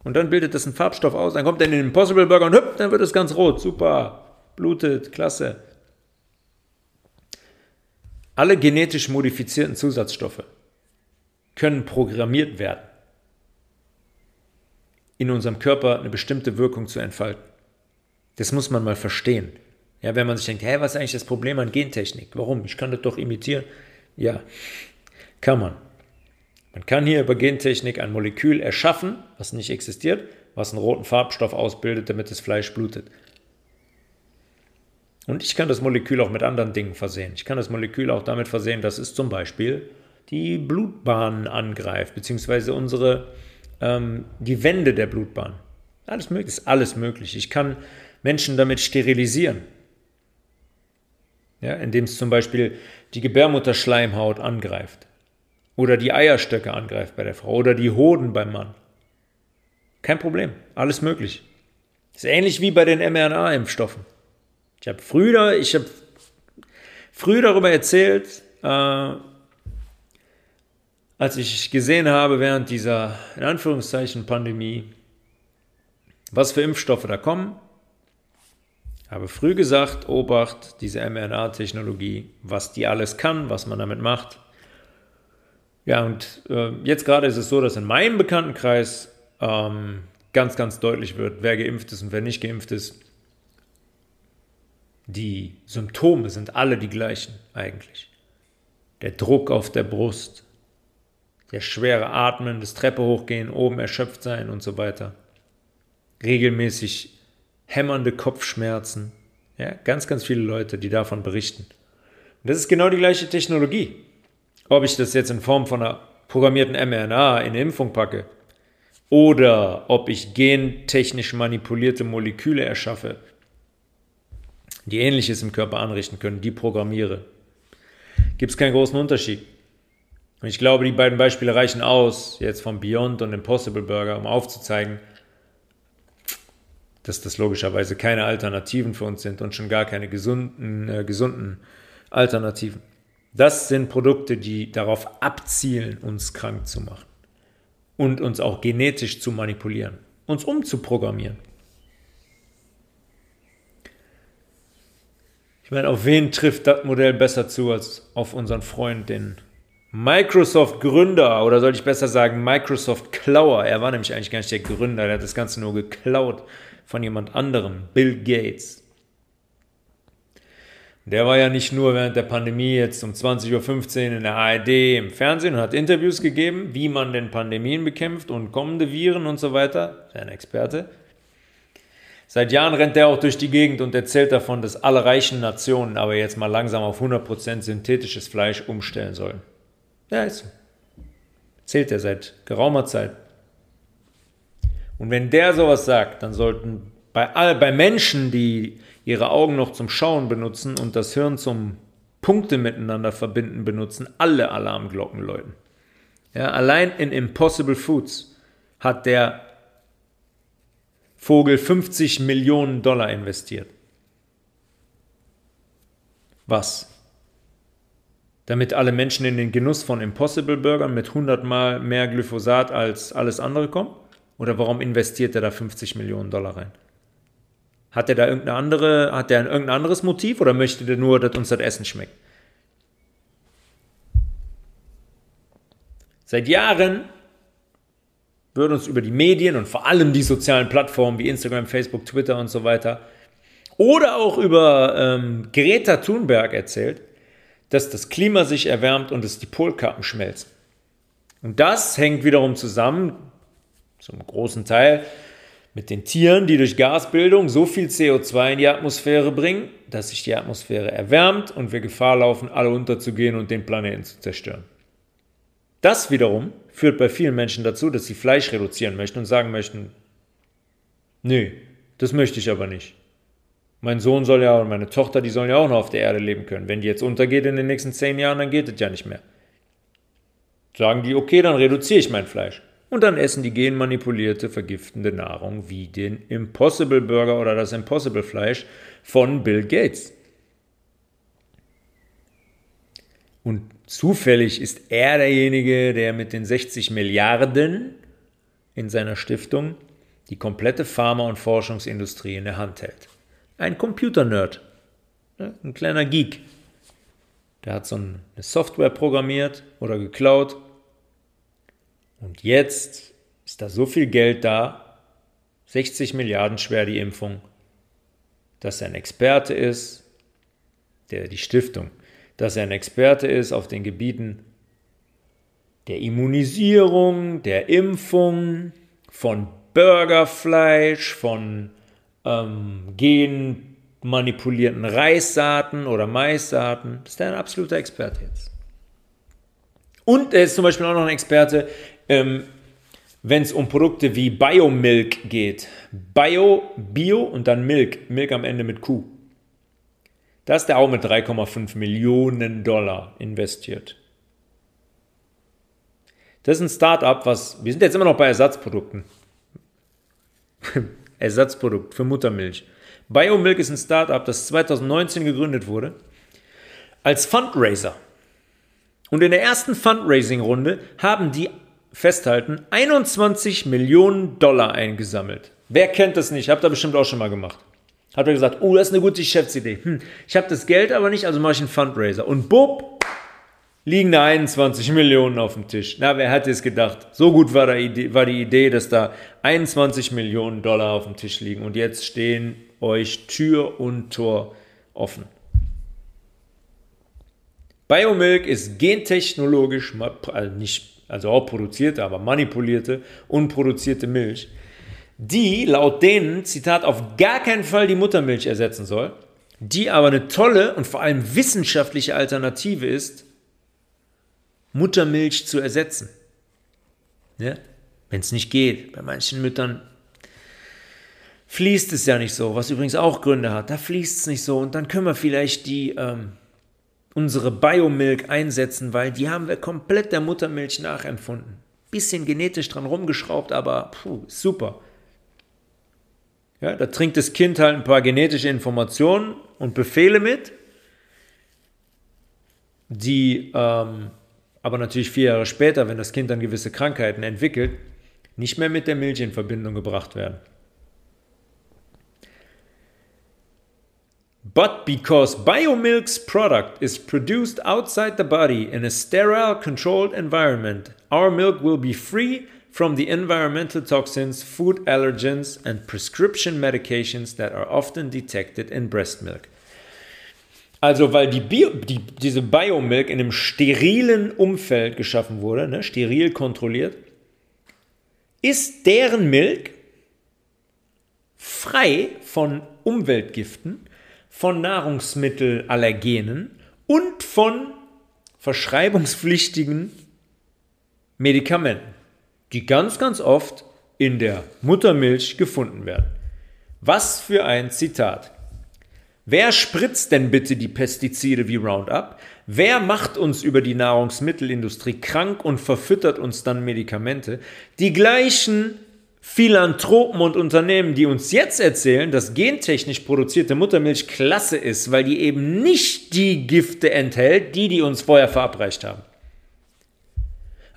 Und dann bildet das einen Farbstoff aus, dann kommt er in den Impossible Burger und hüpp, dann wird es ganz rot. Super, blutet, klasse. Alle genetisch modifizierten Zusatzstoffe können programmiert werden, in unserem Körper eine bestimmte Wirkung zu entfalten. Das muss man mal verstehen. Ja, wenn man sich denkt, hä, was ist eigentlich das Problem an Gentechnik? Warum? Ich kann das doch imitieren. Ja, kann man. Man kann hier über Gentechnik ein Molekül erschaffen, was nicht existiert, was einen roten Farbstoff ausbildet, damit das Fleisch blutet. Und ich kann das Molekül auch mit anderen Dingen versehen. Ich kann das Molekül auch damit versehen, dass es zum Beispiel die Blutbahnen angreift, beziehungsweise unsere, ähm, die Wände der Blutbahn. Alles möglich, ist alles möglich. Ich kann Menschen damit sterilisieren ja, indem es zum Beispiel die Gebärmutterschleimhaut angreift oder die Eierstöcke angreift bei der Frau oder die Hoden beim Mann. Kein Problem, alles möglich. ist ähnlich wie bei den mRNA-Impfstoffen. Ich habe früher, ich habe früher darüber erzählt, äh, als ich gesehen habe während dieser in Anführungszeichen Pandemie, was für Impfstoffe da kommen Habe früh gesagt, Obacht, diese mRNA-Technologie, was die alles kann, was man damit macht. Ja, und äh, jetzt gerade ist es so, dass in meinem Bekanntenkreis ähm, ganz, ganz deutlich wird, wer geimpft ist und wer nicht geimpft ist. Die Symptome sind alle die gleichen eigentlich. Der Druck auf der Brust, der schwere Atmen, das Treppe hochgehen, oben erschöpft sein und so weiter. Regelmäßig hämmernde Kopfschmerzen. Ja, ganz, ganz viele Leute, die davon berichten. Und das ist genau die gleiche Technologie. Ob ich das jetzt in Form von einer programmierten mRNA in eine Impfung packe oder ob ich gentechnisch manipulierte Moleküle erschaffe, die ähnliches im Körper anrichten können, die programmiere, gibt es keinen großen Unterschied. Und ich glaube, die beiden Beispiele reichen aus, jetzt vom Beyond und Impossible Burger, um aufzuzeigen, dass das logischerweise keine Alternativen für uns sind und schon gar keine gesunden, äh, gesunden Alternativen. Das sind Produkte, die darauf abzielen, uns krank zu machen und uns auch genetisch zu manipulieren, uns umzuprogrammieren. Ich meine, auf wen trifft das Modell besser zu als auf unseren Freund, den Microsoft-Gründer, oder sollte ich besser sagen Microsoft-Klauer. Er war nämlich eigentlich gar nicht der Gründer, der hat das Ganze nur geklaut von jemand anderem, Bill Gates. Der war ja nicht nur während der Pandemie jetzt um 20.15 Uhr in der ARD im Fernsehen und hat Interviews gegeben, wie man denn Pandemien bekämpft und kommende Viren und so weiter. Ein Experte. Seit Jahren rennt er auch durch die Gegend und erzählt davon, dass alle reichen Nationen aber jetzt mal langsam auf 100% synthetisches Fleisch umstellen sollen. Ja, ist so. Erzählt er seit geraumer Zeit. Und wenn der sowas sagt, dann sollten bei, all, bei Menschen, die ihre Augen noch zum Schauen benutzen und das Hirn zum Punkte miteinander verbinden benutzen, alle Alarmglocken läuten. Ja, allein in Impossible Foods hat der Vogel 50 Millionen Dollar investiert. Was? Damit alle Menschen in den Genuss von Impossible Burgern mit 100 Mal mehr Glyphosat als alles andere kommen? Oder warum investiert er da 50 Millionen Dollar rein? Hat er da irgendeine andere, hat er irgendein anderes Motiv oder möchte der nur, dass uns das Essen schmeckt? Seit Jahren wird uns über die Medien und vor allem die sozialen Plattformen wie Instagram, Facebook, Twitter und so weiter oder auch über ähm, Greta Thunberg erzählt, dass das Klima sich erwärmt und dass die Polkappen schmelzen. Und das hängt wiederum zusammen, zum großen Teil mit den Tieren, die durch Gasbildung so viel CO2 in die Atmosphäre bringen, dass sich die Atmosphäre erwärmt und wir Gefahr laufen, alle unterzugehen und den Planeten zu zerstören. Das wiederum führt bei vielen Menschen dazu, dass sie Fleisch reduzieren möchten und sagen möchten, nee, das möchte ich aber nicht. Mein Sohn soll ja und meine Tochter, die sollen ja auch noch auf der Erde leben können. Wenn die jetzt untergeht in den nächsten zehn Jahren, dann geht es ja nicht mehr. Sagen die, okay, dann reduziere ich mein Fleisch und dann essen die genmanipulierte, vergiftende Nahrung wie den Impossible Burger oder das Impossible Fleisch von Bill Gates. Und zufällig ist er derjenige, der mit den 60 Milliarden in seiner Stiftung die komplette Pharma- und Forschungsindustrie in der Hand hält. Ein Computernerd, ne, ein kleiner Geek. Der hat so eine Software programmiert oder geklaut und jetzt ist da so viel Geld da, 60 Milliarden schwer die Impfung, dass er ein Experte ist, der die Stiftung, dass er ein Experte ist auf den Gebieten der Immunisierung, der Impfung, von Burgerfleisch, von ähm, genmanipulierten Reissaaten oder Maissaaten. Das ist ein absoluter Experte jetzt. Und er ist zum Beispiel auch noch ein Experte ähm, wenn es um Produkte wie Biomilk geht. Bio, Bio und dann Milk. Milk am Ende mit Kuh. Da ist der auch mit 3,5 Millionen Dollar investiert. Das ist ein Start-up, was. Wir sind jetzt immer noch bei Ersatzprodukten. Ersatzprodukt für Muttermilch. Biomilk ist ein Start-up, das 2019 gegründet wurde. Als Fundraiser. Und in der ersten Fundraising-Runde haben die festhalten, 21 Millionen Dollar eingesammelt. Wer kennt das nicht? Habt ihr bestimmt auch schon mal gemacht. Hat er gesagt, oh, das ist eine gute Geschäftsidee. Hm, ich habe das Geld aber nicht, also mache ich einen Fundraiser. Und bub, liegen da 21 Millionen auf dem Tisch. Na, wer hätte es gedacht? So gut war, Idee, war die Idee, dass da 21 Millionen Dollar auf dem Tisch liegen und jetzt stehen euch Tür und Tor offen. Biomilk ist gentechnologisch, also nicht, also auch produzierte, aber manipulierte, unproduzierte Milch, die laut denen, Zitat, auf gar keinen Fall die Muttermilch ersetzen soll, die aber eine tolle und vor allem wissenschaftliche Alternative ist, Muttermilch zu ersetzen. Ja? Wenn es nicht geht. Bei manchen Müttern fließt es ja nicht so, was übrigens auch Gründe hat. Da fließt es nicht so und dann können wir vielleicht die ähm, unsere Biomilk einsetzen, weil die haben wir komplett der Muttermilch nachempfunden. Bisschen genetisch dran rumgeschraubt, aber puh, super. Ja, da trinkt das Kind halt ein paar genetische Informationen und Befehle mit, die ähm, aber natürlich vier Jahre später, wenn das Kind dann gewisse Krankheiten entwickelt, nicht mehr mit der Milch in Verbindung gebracht werden. But because Biomilk's product is produced outside the body in a sterile, controlled environment, our milk will be free from the environmental toxins, food allergens, and prescription medications that are often detected in breast milk. Also, weil die Bio, die, diese Biomilk in einem sterilen Umfeld geschaffen wurde, ne, steril kontrolliert, ist deren Milk frei von Umweltgiften, von Nahrungsmittelallergenen und von verschreibungspflichtigen Medikamenten, die ganz, ganz oft in der Muttermilch gefunden werden. Was für ein Zitat. Wer spritzt denn bitte die Pestizide wie Roundup? Wer macht uns über die Nahrungsmittelindustrie krank und verfüttert uns dann Medikamente? Die gleichen Philanthropen und Unternehmen, die uns jetzt erzählen, dass gentechnisch produzierte Muttermilch klasse ist, weil die eben nicht die Gifte enthält, die die uns vorher verabreicht haben.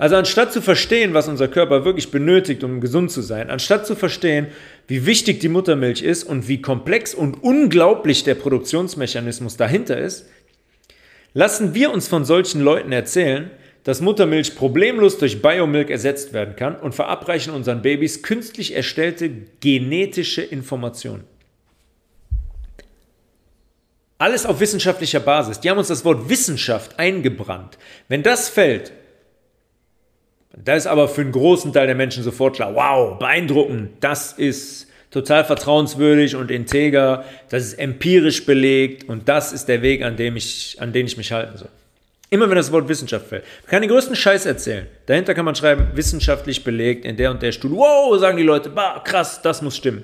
Also anstatt zu verstehen, was unser Körper wirklich benötigt, um gesund zu sein, anstatt zu verstehen, wie wichtig die Muttermilch ist und wie komplex und unglaublich der Produktionsmechanismus dahinter ist, lassen wir uns von solchen Leuten erzählen, dass Muttermilch problemlos durch Biomilk ersetzt werden kann und verabreichen unseren Babys künstlich erstellte genetische Informationen. Alles auf wissenschaftlicher Basis. Die haben uns das Wort Wissenschaft eingebrannt. Wenn das fällt, da ist aber für einen großen Teil der Menschen sofort klar, wow, beeindruckend, das ist total vertrauenswürdig und integer, das ist empirisch belegt und das ist der Weg, an dem ich, an den ich mich halten soll. Immer wenn das Wort Wissenschaft fällt. Man kann den größten Scheiß erzählen. Dahinter kann man schreiben, wissenschaftlich belegt in der und der Studie. Wow, sagen die Leute, bah, krass, das muss stimmen.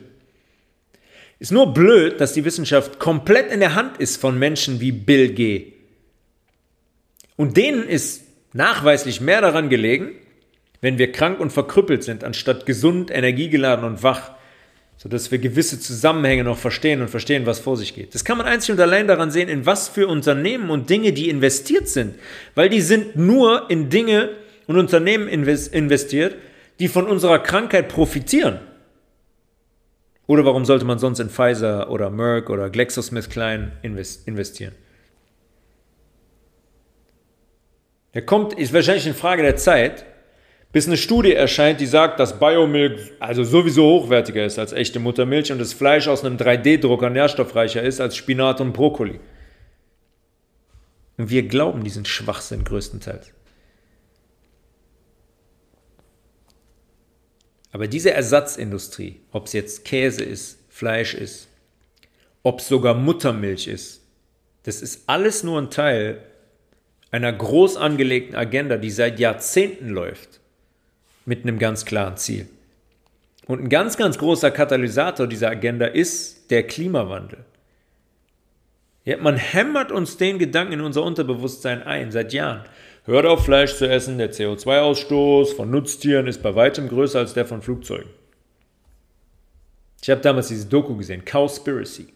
Ist nur blöd, dass die Wissenschaft komplett in der Hand ist von Menschen wie Bill G. Und denen ist nachweislich mehr daran gelegen, wenn wir krank und verkrüppelt sind, anstatt gesund, energiegeladen und wach, sodass wir gewisse Zusammenhänge noch verstehen und verstehen, was vor sich geht. Das kann man einzig und allein daran sehen, in was für Unternehmen und Dinge die investiert sind, weil die sind nur in Dinge und Unternehmen investiert, die von unserer Krankheit profitieren. Oder warum sollte man sonst in Pfizer oder Merck oder GlaxoSmithKline investieren? Der kommt, ist wahrscheinlich eine Frage der Zeit, bis eine Studie erscheint, die sagt, dass Biomilk also sowieso hochwertiger ist als echte Muttermilch und das Fleisch aus einem 3D-Drucker nährstoffreicher ist als Spinat und Brokkoli. Und wir glauben diesen Schwachsinn größtenteils. Aber diese Ersatzindustrie, ob es jetzt Käse ist, Fleisch ist, ob es sogar Muttermilch ist, das ist alles nur ein Teil einer groß angelegten Agenda, die seit Jahrzehnten läuft mit einem ganz klaren Ziel. Und ein ganz, ganz großer Katalysator dieser Agenda ist der Klimawandel. Ja, man hämmert uns den Gedanken in unser Unterbewusstsein ein, seit Jahren. Hört auf, Fleisch zu essen, der CO2-Ausstoß von Nutztieren ist bei weitem größer als der von Flugzeugen. Ich habe damals diese Doku gesehen, Cowspiracy.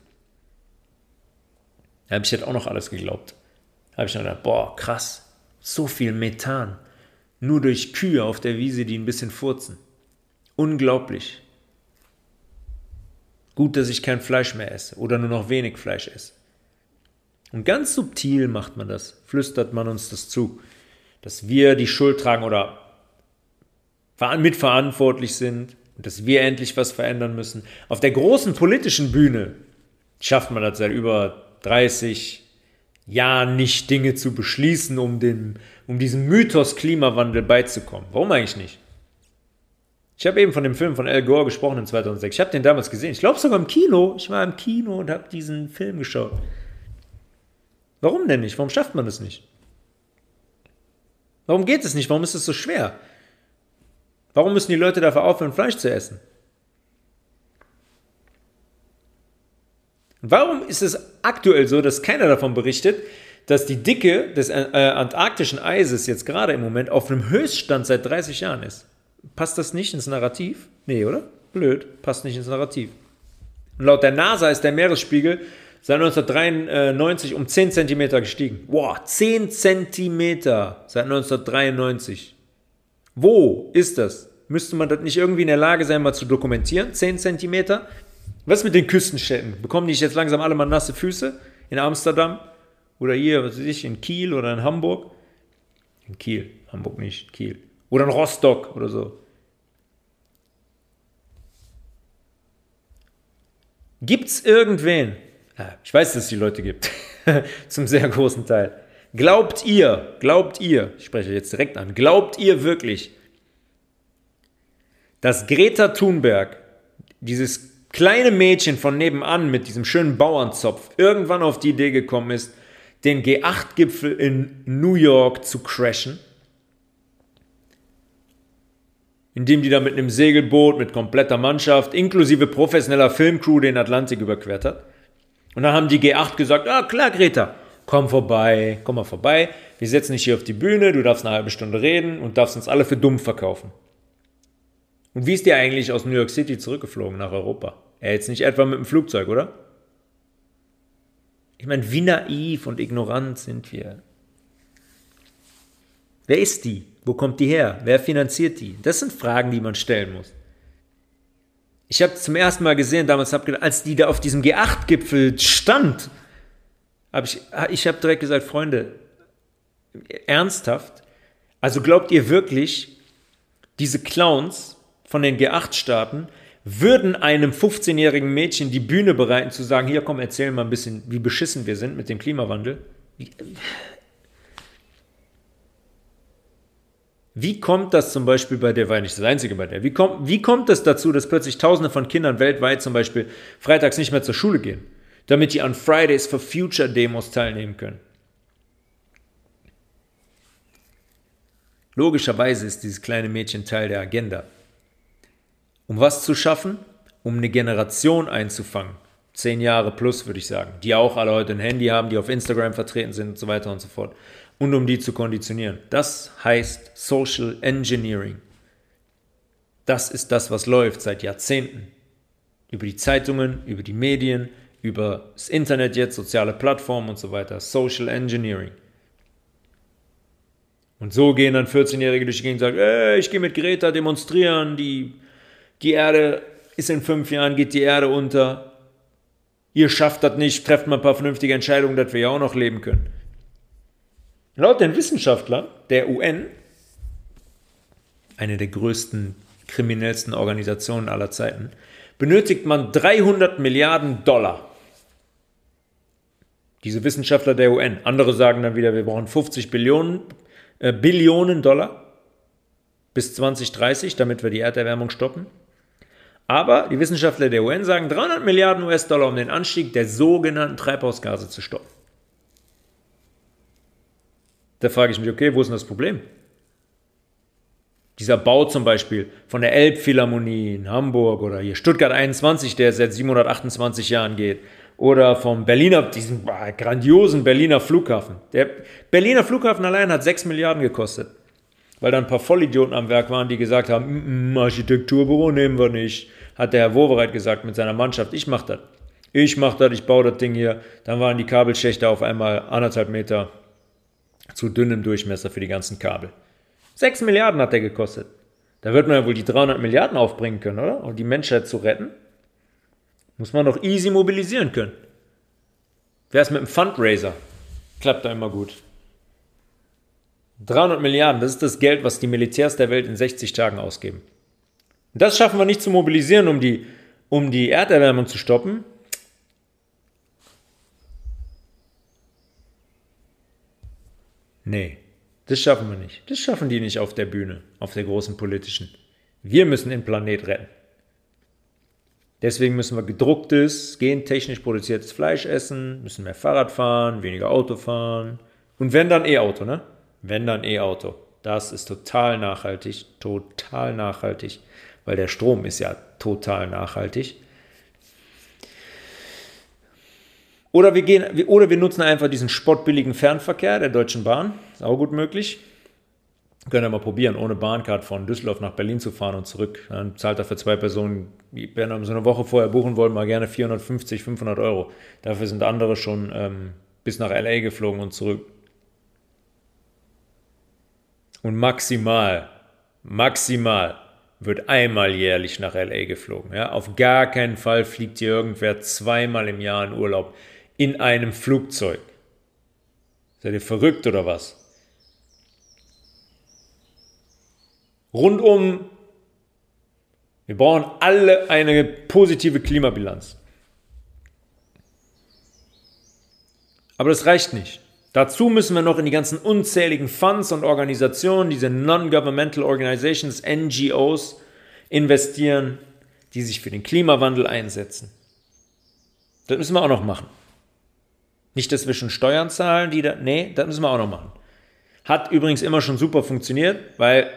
Da habe ich jetzt auch noch alles geglaubt. Da habe ich dann gedacht, boah, krass, so viel Methan nur durch Kühe auf der Wiese, die ein bisschen furzen. Unglaublich. Gut, dass ich kein Fleisch mehr esse oder nur noch wenig Fleisch esse. Und ganz subtil macht man das, flüstert man uns das zu, dass wir die Schuld tragen oder mitverantwortlich sind und dass wir endlich was verändern müssen. Auf der großen politischen Bühne schafft man das seit über 30 Jahren nicht, Dinge zu beschließen, um, den, um diesem Mythos Klimawandel beizukommen. Warum eigentlich nicht? Ich habe eben von dem Film von Al Gore gesprochen in 2006. Ich habe den damals gesehen. Ich glaube sogar im Kino. Ich war im Kino und habe diesen Film geschaut. Warum denn nicht? Warum schafft man das nicht? Warum geht es nicht? Warum ist es so schwer? Warum müssen die Leute dafür aufhören, Fleisch zu essen? Warum ist es aktuell so, dass keiner davon berichtet, dass die Dicke des äh, antarktischen Eises jetzt gerade im Moment auf einem Höchststand seit 30 Jahren ist? Passt das nicht ins Narrativ? Nee, oder? Blöd, passt nicht ins Narrativ. Und laut der NASA ist der Meeresspiegel seit 1993 um 10 cm gestiegen. Boah, 10 cm seit 1993. Wo ist das? Müsste man das nicht irgendwie in der Lage sein, mal zu dokumentieren? 10 cm? Was mit den Küstenstädten? Bekommen die jetzt langsam alle mal nasse Füße? In Amsterdam? Oder hier, was weiß ich, in Kiel oder in Hamburg? In Kiel, Hamburg nicht, Kiel. Oder in Rostock oder so. Gibt es irgendwen? Ich weiß, dass es die Leute gibt. Zum sehr großen Teil. Glaubt ihr, glaubt ihr, ich spreche jetzt direkt an, glaubt ihr wirklich, dass Greta Thunberg, dieses kleine Mädchen von nebenan mit diesem schönen Bauernzopf, irgendwann auf die Idee gekommen ist, den G8-Gipfel in New York zu crashen? indem die da mit einem Segelboot mit kompletter Mannschaft inklusive professioneller Filmcrew den Atlantik überquert hat. Und dann haben die G8 gesagt, ah klar Greta, komm vorbei, komm mal vorbei, wir setzen dich hier auf die Bühne, du darfst eine halbe Stunde reden und darfst uns alle für dumm verkaufen. Und wie ist die eigentlich aus New York City zurückgeflogen nach Europa? Er jetzt nicht etwa mit dem Flugzeug, oder? Ich meine, wie naiv und ignorant sind wir. Wer ist die? Wo kommt die her? Wer finanziert die? Das sind Fragen, die man stellen muss. Ich habe zum ersten Mal gesehen, damals hab gedacht, als die da auf diesem G8-Gipfel stand, habe ich, ich habe direkt gesagt, Freunde, ernsthaft? Also glaubt ihr wirklich, diese Clowns von den G8-Staaten würden einem 15-jährigen Mädchen die Bühne bereiten, zu sagen, hier komm, erzähl mal ein bisschen, wie beschissen wir sind mit dem Klimawandel? Wie kommt das zum Beispiel bei der, war nicht das einzige bei der, wie kommt, wie kommt es dazu, dass plötzlich Tausende von Kindern weltweit zum Beispiel freitags nicht mehr zur Schule gehen, damit die an Fridays for Future Demos teilnehmen können? Logischerweise ist dieses kleine Mädchen Teil der Agenda. Um was zu schaffen? Um eine Generation einzufangen. Zehn Jahre plus, würde ich sagen. Die auch alle heute ein Handy haben, die auf Instagram vertreten sind und so weiter und so fort und um die zu konditionieren. Das heißt Social Engineering. Das ist das, was läuft seit Jahrzehnten. Über die Zeitungen, über die Medien, über das Internet jetzt, soziale Plattformen und so weiter. Social Engineering. Und so gehen dann 14-Jährige durch die Gegend und sagen, ey, ich gehe mit Greta demonstrieren, die, die Erde ist in fünf Jahren, geht die Erde unter. Ihr schafft das nicht, trefft mal ein paar vernünftige Entscheidungen, dass wir ja auch noch leben können. Laut den Wissenschaftlern der UN, eine der größten, kriminellsten Organisationen aller Zeiten, benötigt man 300 Milliarden Dollar. Diese Wissenschaftler der UN. Andere sagen dann wieder, wir brauchen 50 Billionen, äh, Billionen Dollar bis 2030, damit wir die Erderwärmung stoppen. Aber die Wissenschaftler der UN sagen 300 Milliarden US-Dollar, um den Anstieg der sogenannten Treibhausgase zu stoppen. Da frage ich mich, okay, wo ist denn das Problem? Dieser Bau zum Beispiel von der Elbphilharmonie in Hamburg oder hier Stuttgart 21, der seit 728 Jahren geht, oder vom Berliner, diesen grandiosen Berliner Flughafen. Der Berliner Flughafen allein hat 6 Milliarden gekostet, weil da ein paar Vollidioten am Werk waren, die gesagt haben, mm, mm, Architekturbüro nehmen wir nicht. Hat der Herr Wowereit gesagt mit seiner Mannschaft, ich mach das. Ich mach das, ich baue das Ding hier. Dann waren die Kabelschächte auf einmal anderthalb Meter zu dünnem Durchmesser für die ganzen Kabel. 6 Milliarden hat der gekostet. Da wird man ja wohl die 300 Milliarden aufbringen können, oder? Um die Menschheit zu retten. Muss man doch easy mobilisieren können. Wer ist mit einem Fundraiser? Klappt da immer gut. 300 Milliarden, das ist das Geld, was die Militärs der Welt in 60 Tagen ausgeben. Das schaffen wir nicht zu mobilisieren, um die, um die Erderwärmung zu stoppen. Nee, das schaffen wir nicht. Das schaffen die nicht auf der Bühne, auf der großen politischen. Wir müssen den Planet retten. Deswegen müssen wir gedrucktes, gentechnisch produziertes Fleisch essen, müssen mehr Fahrrad fahren, weniger Auto fahren. Und wenn dann E-Auto, ne? Wenn dann E-Auto. Das ist total nachhaltig, total nachhaltig, weil der Strom ist ja total nachhaltig. Oder wir, gehen, oder wir nutzen einfach diesen spottbilligen Fernverkehr der Deutschen Bahn. Ist auch gut möglich. Können wir mal probieren, ohne Bahncard von Düsseldorf nach Berlin zu fahren und zurück. Dann zahlt er für zwei Personen, wenn wir so eine Woche vorher buchen wollen, mal gerne 450, 500 Euro. Dafür sind andere schon ähm, bis nach LA geflogen und zurück. Und maximal, maximal wird einmal jährlich nach LA geflogen. Ja? Auf gar keinen Fall fliegt hier irgendwer zweimal im Jahr in Urlaub in einem Flugzeug. Seid ihr verrückt oder was? Rundum, wir brauchen alle eine positive Klimabilanz. Aber das reicht nicht. Dazu müssen wir noch in die ganzen unzähligen Funds und Organisationen, diese Non-Governmental Organizations, NGOs, investieren, die sich für den Klimawandel einsetzen. Das müssen wir auch noch machen. Nicht, dass wir schon Steuern zahlen, die da. Nee, das müssen wir auch noch machen. Hat übrigens immer schon super funktioniert, weil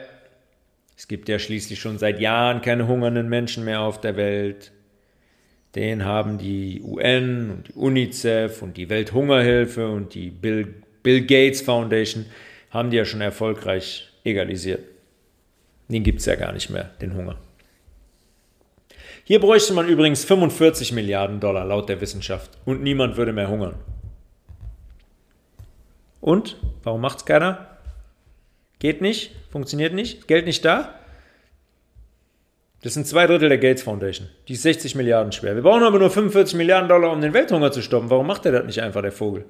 es gibt ja schließlich schon seit Jahren keine hungernden Menschen mehr auf der Welt. Den haben die UN und die UNICEF und die Welthungerhilfe und die Bill, Bill Gates Foundation haben die ja schon erfolgreich egalisiert. Den gibt es ja gar nicht mehr, den Hunger. Hier bräuchte man übrigens 45 Milliarden Dollar laut der Wissenschaft und niemand würde mehr hungern. Und? Warum macht es keiner? Geht nicht? Funktioniert nicht? Geld nicht da? Das sind zwei Drittel der Gates Foundation. Die ist 60 Milliarden schwer. Wir brauchen aber nur 45 Milliarden Dollar, um den Welthunger zu stoppen. Warum macht er das nicht einfach, der Vogel?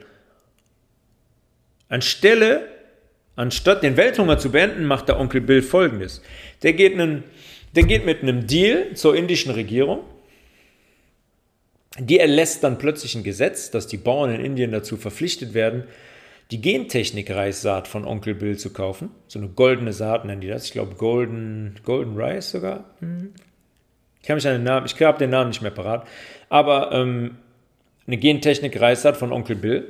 Anstelle, anstatt den Welthunger zu beenden, macht der Onkel Bill folgendes. Der geht, einen, der geht mit einem Deal zur indischen Regierung. Die erlässt dann plötzlich ein Gesetz, dass die Bauern in Indien dazu verpflichtet werden, die Gentechnik-Reissaat von Onkel Bill zu kaufen. So eine goldene Saat nennen die das. Ich glaube Golden, Golden Rice sogar. Ich kann mich an den Namen, ich habe den Namen nicht mehr parat. Aber ähm, eine Gentechnik-Reissaat von Onkel Bill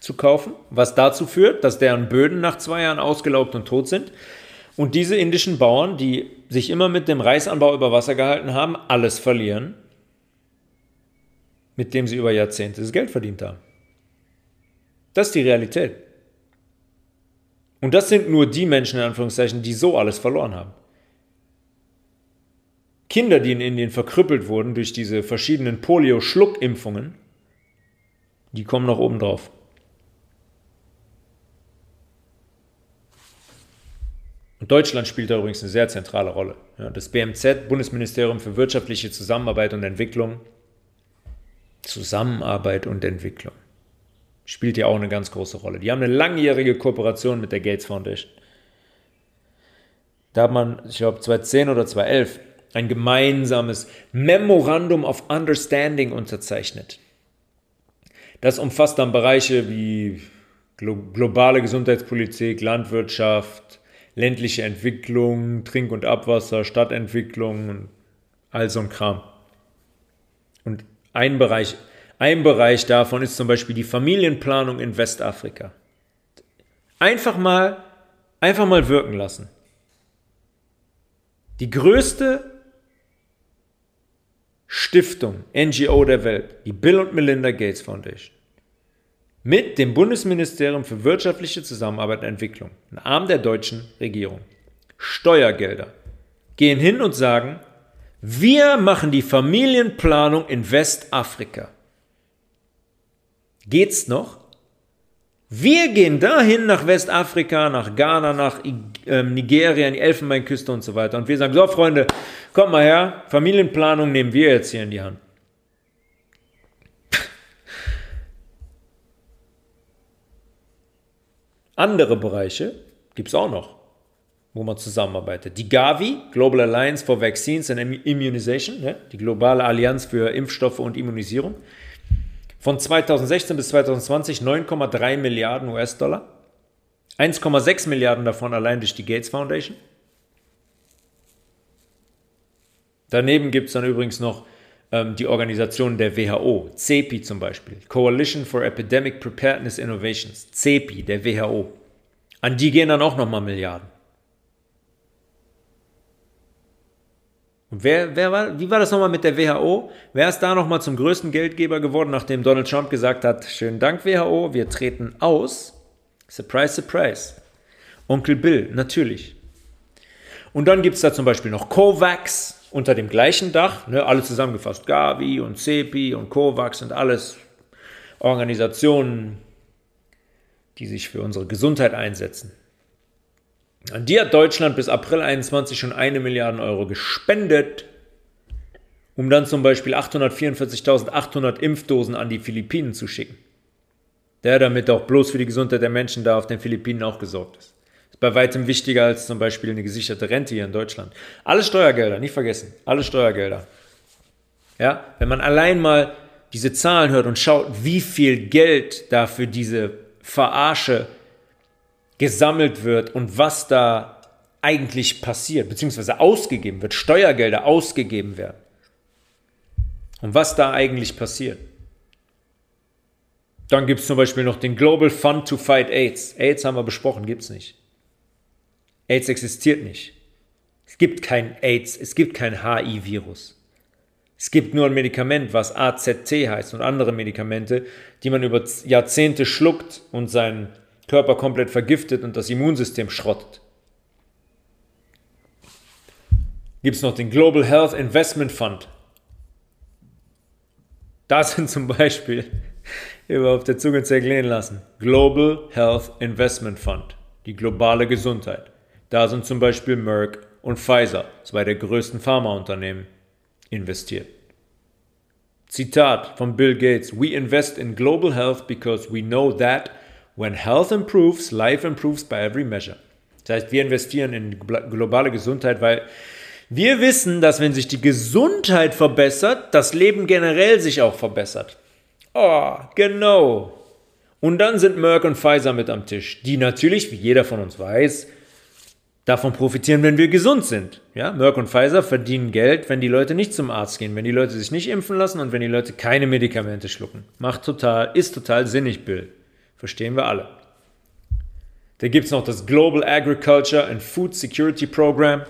zu kaufen, was dazu führt, dass deren Böden nach zwei Jahren ausgelaugt und tot sind. Und diese indischen Bauern, die sich immer mit dem Reisanbau über Wasser gehalten haben, alles verlieren, mit dem sie über Jahrzehnte das Geld verdient haben. Das ist die Realität. Und das sind nur die Menschen, in Anführungszeichen, die so alles verloren haben. Kinder, die in Indien verkrüppelt wurden durch diese verschiedenen Polio-Schluckimpfungen, die kommen noch oben drauf. Und Deutschland spielt da übrigens eine sehr zentrale Rolle. Das BMZ, Bundesministerium für wirtschaftliche Zusammenarbeit und Entwicklung. Zusammenarbeit und Entwicklung spielt ja auch eine ganz große Rolle. Die haben eine langjährige Kooperation mit der Gates Foundation. Da hat man, ich glaube, 2010 oder 2011 ein gemeinsames Memorandum of Understanding unterzeichnet. Das umfasst dann Bereiche wie globale Gesundheitspolitik, Landwirtschaft, ländliche Entwicklung, Trink- und Abwasser, Stadtentwicklung und all so ein Kram. Und ein Bereich ein Bereich davon ist zum Beispiel die Familienplanung in Westafrika. Einfach mal, einfach mal wirken lassen. Die größte Stiftung, NGO der Welt, die Bill und Melinda Gates Foundation, mit dem Bundesministerium für wirtschaftliche Zusammenarbeit und Entwicklung, ein Arm der deutschen Regierung, Steuergelder, gehen hin und sagen, wir machen die Familienplanung in Westafrika. Geht's noch? Wir gehen dahin nach Westafrika, nach Ghana, nach ähm, Nigeria, in die Elfenbeinküste und so weiter. Und wir sagen, so Freunde, kommt mal her, Familienplanung nehmen wir jetzt hier in die Hand. Andere Bereiche gibt es auch noch, wo man zusammenarbeitet. Die GAVI, Global Alliance for Vaccines and Immunization, ne? die globale Allianz für Impfstoffe und Immunisierung, von 2016 bis 2020 9,3 Milliarden US-Dollar. 1,6 Milliarden davon allein durch die Gates Foundation. Daneben gibt es dann übrigens noch ähm, die Organisation der WHO, CEPI zum Beispiel, Coalition for Epidemic Preparedness Innovations, CEPI der WHO. An die gehen dann auch nochmal Milliarden. Wer, wer war, wie war das nochmal mit der WHO? Wer ist da nochmal zum größten Geldgeber geworden, nachdem Donald Trump gesagt hat, schönen Dank WHO, wir treten aus? Surprise, surprise. Onkel Bill, natürlich. Und dann gibt es da zum Beispiel noch COVAX unter dem gleichen Dach, ne, alle zusammengefasst, Gavi und CEPI und COVAX und alles Organisationen, die sich für unsere Gesundheit einsetzen. An die hat Deutschland bis April 21 schon eine Milliarde Euro gespendet, um dann zum Beispiel 844.800 Impfdosen an die Philippinen zu schicken. Der damit auch bloß für die Gesundheit der Menschen da auf den Philippinen auch gesorgt ist. Ist bei weitem wichtiger als zum Beispiel eine gesicherte Rente hier in Deutschland. Alle Steuergelder, nicht vergessen, alle Steuergelder. Ja, wenn man allein mal diese Zahlen hört und schaut, wie viel Geld da für diese Verarsche gesammelt wird und was da eigentlich passiert, beziehungsweise ausgegeben wird, Steuergelder ausgegeben werden. Und was da eigentlich passiert. Dann gibt es zum Beispiel noch den Global Fund to Fight AIDS. AIDS haben wir besprochen, gibt es nicht. AIDS existiert nicht. Es gibt kein AIDS, es gibt kein HI-Virus. Es gibt nur ein Medikament, was AZT heißt und andere Medikamente, die man über Jahrzehnte schluckt und seinen Körper komplett vergiftet und das Immunsystem schrottet. Gibt es noch den Global Health Investment Fund. Da sind zum Beispiel, überhaupt der Zunge zergehen lassen, Global Health Investment Fund, die globale Gesundheit. Da sind zum Beispiel Merck und Pfizer, zwei der größten Pharmaunternehmen, investiert. Zitat von Bill Gates: We invest in global health because we know that When health improves, life improves by every measure. Das heißt, wir investieren in globale Gesundheit, weil wir wissen, dass wenn sich die Gesundheit verbessert, das Leben generell sich auch verbessert. Oh, genau. Und dann sind Merck und Pfizer mit am Tisch, die natürlich, wie jeder von uns weiß, davon profitieren, wenn wir gesund sind. Ja, Merck und Pfizer verdienen Geld, wenn die Leute nicht zum Arzt gehen, wenn die Leute sich nicht impfen lassen und wenn die Leute keine Medikamente schlucken. Macht total, ist total sinnig, Bill. Verstehen wir alle. Da gibt es noch das Global Agriculture and Food Security Program.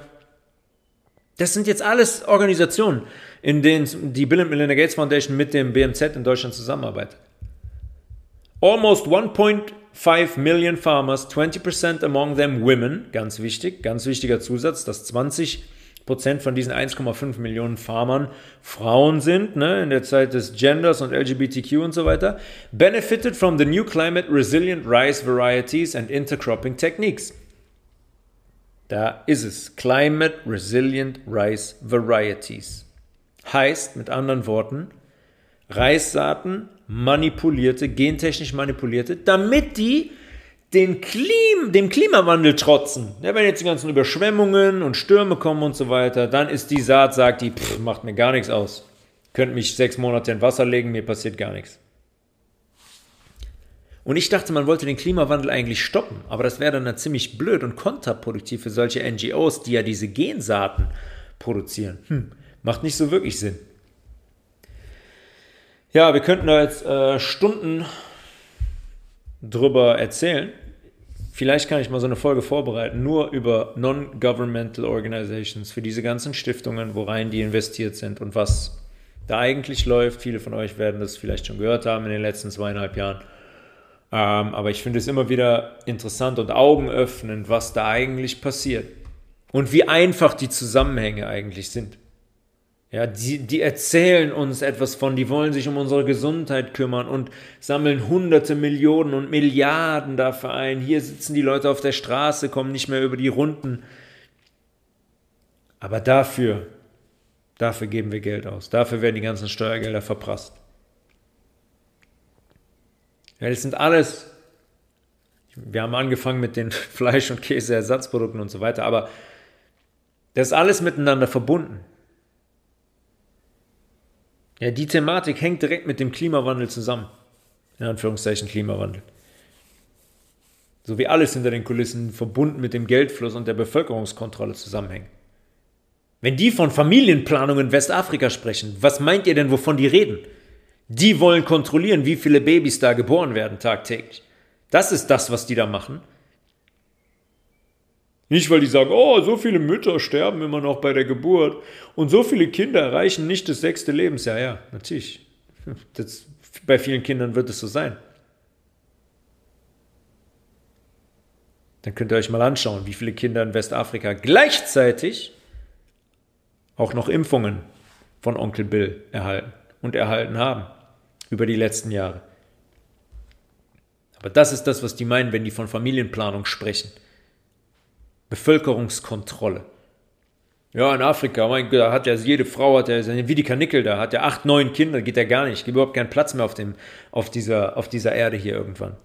Das sind jetzt alles Organisationen, in denen die Bill and Melinda Gates Foundation mit dem BMZ in Deutschland zusammenarbeitet. Almost 1.5 million farmers, 20% among them women, ganz wichtig, ganz wichtiger Zusatz, dass 20 Prozent von diesen 1,5 Millionen Farmern Frauen sind, ne, in der Zeit des Genders und LGBTQ und so weiter, benefited from the new climate resilient rice varieties and intercropping techniques. Da ist es. Climate Resilient Rice Varieties. Heißt mit anderen Worten, Reissaaten manipulierte, gentechnisch manipulierte, damit die den Klim, dem Klimawandel trotzen, ja, wenn jetzt die ganzen Überschwemmungen und Stürme kommen und so weiter, dann ist die Saat, sagt die, pff, macht mir gar nichts aus. Könnt mich sechs Monate in Wasser legen, mir passiert gar nichts. Und ich dachte, man wollte den Klimawandel eigentlich stoppen, aber das wäre dann ziemlich blöd und kontraproduktiv für solche NGOs, die ja diese Gensaaten produzieren. Hm, macht nicht so wirklich Sinn. Ja, wir könnten da jetzt äh, Stunden drüber erzählen. Vielleicht kann ich mal so eine Folge vorbereiten, nur über Non-Governmental Organizations, für diese ganzen Stiftungen, worein die investiert sind und was da eigentlich läuft. Viele von euch werden das vielleicht schon gehört haben in den letzten zweieinhalb Jahren. Ähm, aber ich finde es immer wieder interessant und augenöffnend, was da eigentlich passiert und wie einfach die Zusammenhänge eigentlich sind. Ja, die, die erzählen uns etwas von, die wollen sich um unsere Gesundheit kümmern und sammeln hunderte Millionen und Milliarden dafür ein. Hier sitzen die Leute auf der Straße, kommen nicht mehr über die Runden. Aber dafür, dafür geben wir Geld aus. Dafür werden die ganzen Steuergelder verprasst. Ja, das sind alles, Wir haben angefangen mit den Fleisch- und Käseersatzprodukten und so weiter, aber das ist alles miteinander verbunden. Ja, die Thematik hängt direkt mit dem Klimawandel zusammen. In Anführungszeichen Klimawandel. So wie alles hinter den Kulissen verbunden mit dem Geldfluss und der Bevölkerungskontrolle zusammenhängt. Wenn die von Familienplanung in Westafrika sprechen, was meint ihr denn, wovon die reden? Die wollen kontrollieren, wie viele Babys da geboren werden tagtäglich. Das ist das, was die da machen. Nicht, weil die sagen, oh, so viele Mütter sterben immer noch bei der Geburt und so viele Kinder erreichen nicht das sechste Lebensjahr. Ja, natürlich. Das, bei vielen Kindern wird es so sein. Dann könnt ihr euch mal anschauen, wie viele Kinder in Westafrika gleichzeitig auch noch Impfungen von Onkel Bill erhalten und erhalten haben über die letzten Jahre. Aber das ist das, was die meinen, wenn die von Familienplanung sprechen. Bevölkerungskontrolle. Ja, in Afrika, mein Gott, da hat ja jede Frau, hat ja wie die Kanickel da, hat ja acht, neun Kinder, geht ja gar nicht, gibt überhaupt keinen Platz mehr auf, dem, auf, dieser, auf dieser Erde hier irgendwann.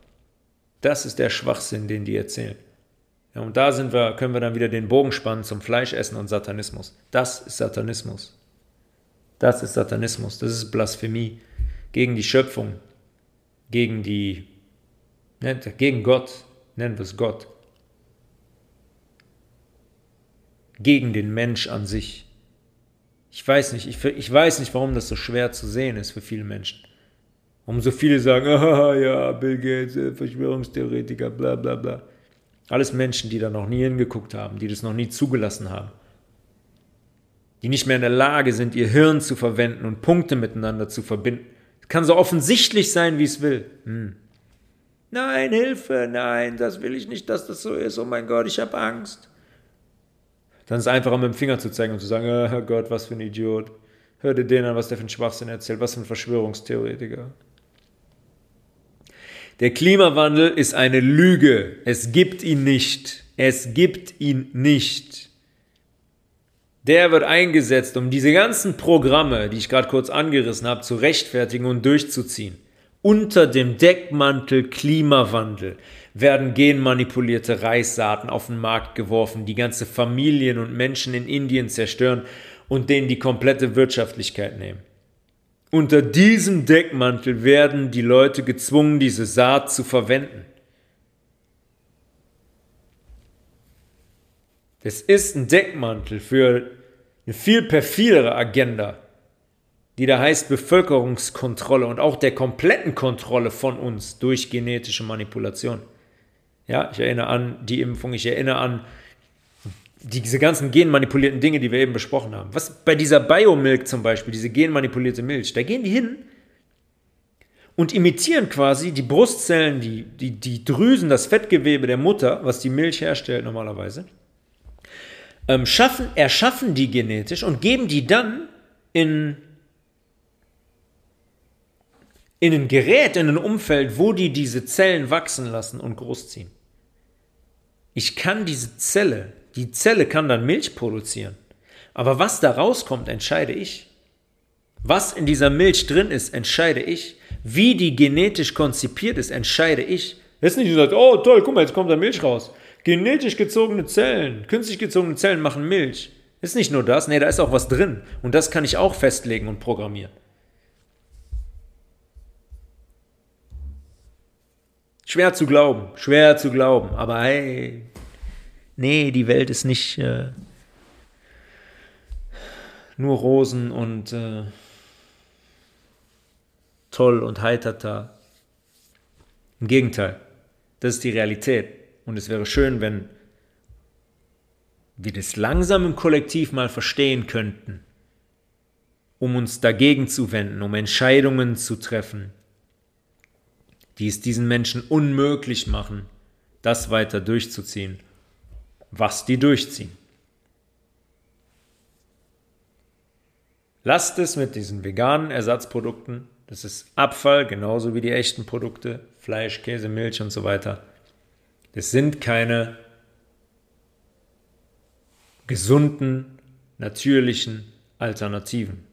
Das ist der Schwachsinn, den die erzählen. Ja, und da sind wir, können wir dann wieder den Bogen spannen zum Fleischessen und Satanismus. Das ist Satanismus. Das ist Satanismus. Das ist Blasphemie gegen die Schöpfung, gegen die, gegen Gott, nennen wir es Gott. Gegen den Mensch an sich. Ich weiß nicht, ich, ich weiß nicht, warum das so schwer zu sehen ist für viele Menschen. Warum so viele sagen, ah ja, Bill Gates, äh, Verschwörungstheoretiker, bla bla bla. Alles Menschen, die da noch nie hingeguckt haben, die das noch nie zugelassen haben. Die nicht mehr in der Lage sind, ihr Hirn zu verwenden und Punkte miteinander zu verbinden. Es kann so offensichtlich sein, wie es will. Hm. Nein, Hilfe, nein, das will ich nicht, dass das so ist. Oh mein Gott, ich habe Angst. Dann ist es einfacher, mit dem Finger zu zeigen und zu sagen, oh Gott, was für ein Idiot. Hör dir den an, was der für ein Schwachsinn erzählt, was für ein Verschwörungstheoretiker. Der Klimawandel ist eine Lüge. Es gibt ihn nicht. Es gibt ihn nicht. Der wird eingesetzt, um diese ganzen Programme, die ich gerade kurz angerissen habe, zu rechtfertigen und durchzuziehen. Unter dem Deckmantel Klimawandel werden genmanipulierte Reissaaten auf den Markt geworfen, die ganze Familien und Menschen in Indien zerstören und denen die komplette Wirtschaftlichkeit nehmen. Unter diesem Deckmantel werden die Leute gezwungen, diese Saat zu verwenden. Es ist ein Deckmantel für eine viel perfidere Agenda, die da heißt Bevölkerungskontrolle und auch der kompletten Kontrolle von uns durch genetische Manipulation. Ja, ich erinnere an die Impfung, ich erinnere an diese ganzen genmanipulierten Dinge, die wir eben besprochen haben. Was bei dieser Biomilk zum Beispiel, diese genmanipulierte Milch, da gehen die hin und imitieren quasi die Brustzellen, die, die, die Drüsen, das Fettgewebe der Mutter, was die Milch herstellt normalerweise, ähm, schaffen, erschaffen die genetisch und geben die dann in, in ein Gerät, in ein Umfeld, wo die diese Zellen wachsen lassen und großziehen. Ich kann diese Zelle die Zelle kann dann Milch produzieren. Aber was da rauskommt, entscheide ich. Was in dieser Milch drin ist, entscheide ich. Wie die genetisch konzipiert ist, entscheide ich. Jetzt nicht gesagt, oh toll, guck mal, jetzt kommt da Milch raus. Genetisch gezogene Zellen, künstlich gezogene Zellen machen Milch. Ist nicht nur das, nee, da ist auch was drin. Und das kann ich auch festlegen und programmieren. Schwer zu glauben, schwer zu glauben, aber hey, nee, die Welt ist nicht äh, nur Rosen und äh, toll und heiterter. Im Gegenteil, das ist die Realität. Und es wäre schön, wenn wir das langsam im Kollektiv mal verstehen könnten, um uns dagegen zu wenden, um Entscheidungen zu treffen, die es diesen Menschen unmöglich machen, das weiter durchzuziehen was die durchziehen. Lasst es mit diesen veganen Ersatzprodukten, das ist Abfall, genauso wie die echten Produkte, Fleisch, Käse, Milch und so weiter. Das sind keine gesunden, natürlichen Alternativen.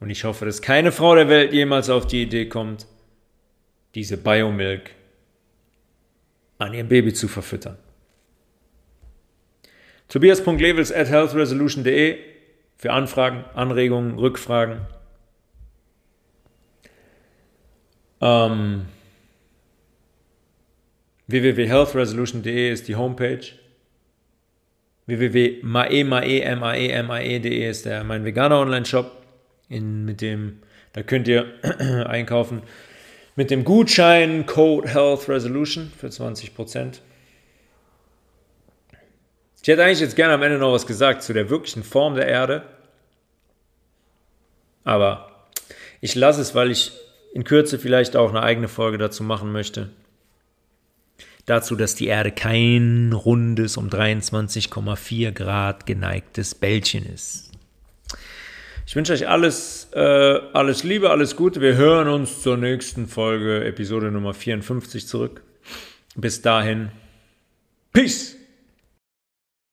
Und ich hoffe, dass keine Frau der Welt jemals auf die Idee kommt, diese Biomilk an ihrem Baby zu verfüttern. Tobias.levels at healthresolution.de für Anfragen, Anregungen, Rückfragen. Ähm, www.healthresolution.de ist die Homepage. www.maemaemaemae.de ist der, mein veganer Online-Shop. mit dem, da könnt ihr einkaufen mit dem Gutschein Code Health Resolution für 20%. Ich hätte eigentlich jetzt gerne am Ende noch was gesagt zu der wirklichen Form der Erde. Aber ich lasse es, weil ich in Kürze vielleicht auch eine eigene Folge dazu machen möchte. Dazu, dass die Erde kein rundes, um 23,4 Grad geneigtes Bällchen ist. Ich wünsche euch alles, äh, alles Liebe, alles Gute. Wir hören uns zur nächsten Folge, Episode Nummer 54 zurück. Bis dahin, Peace!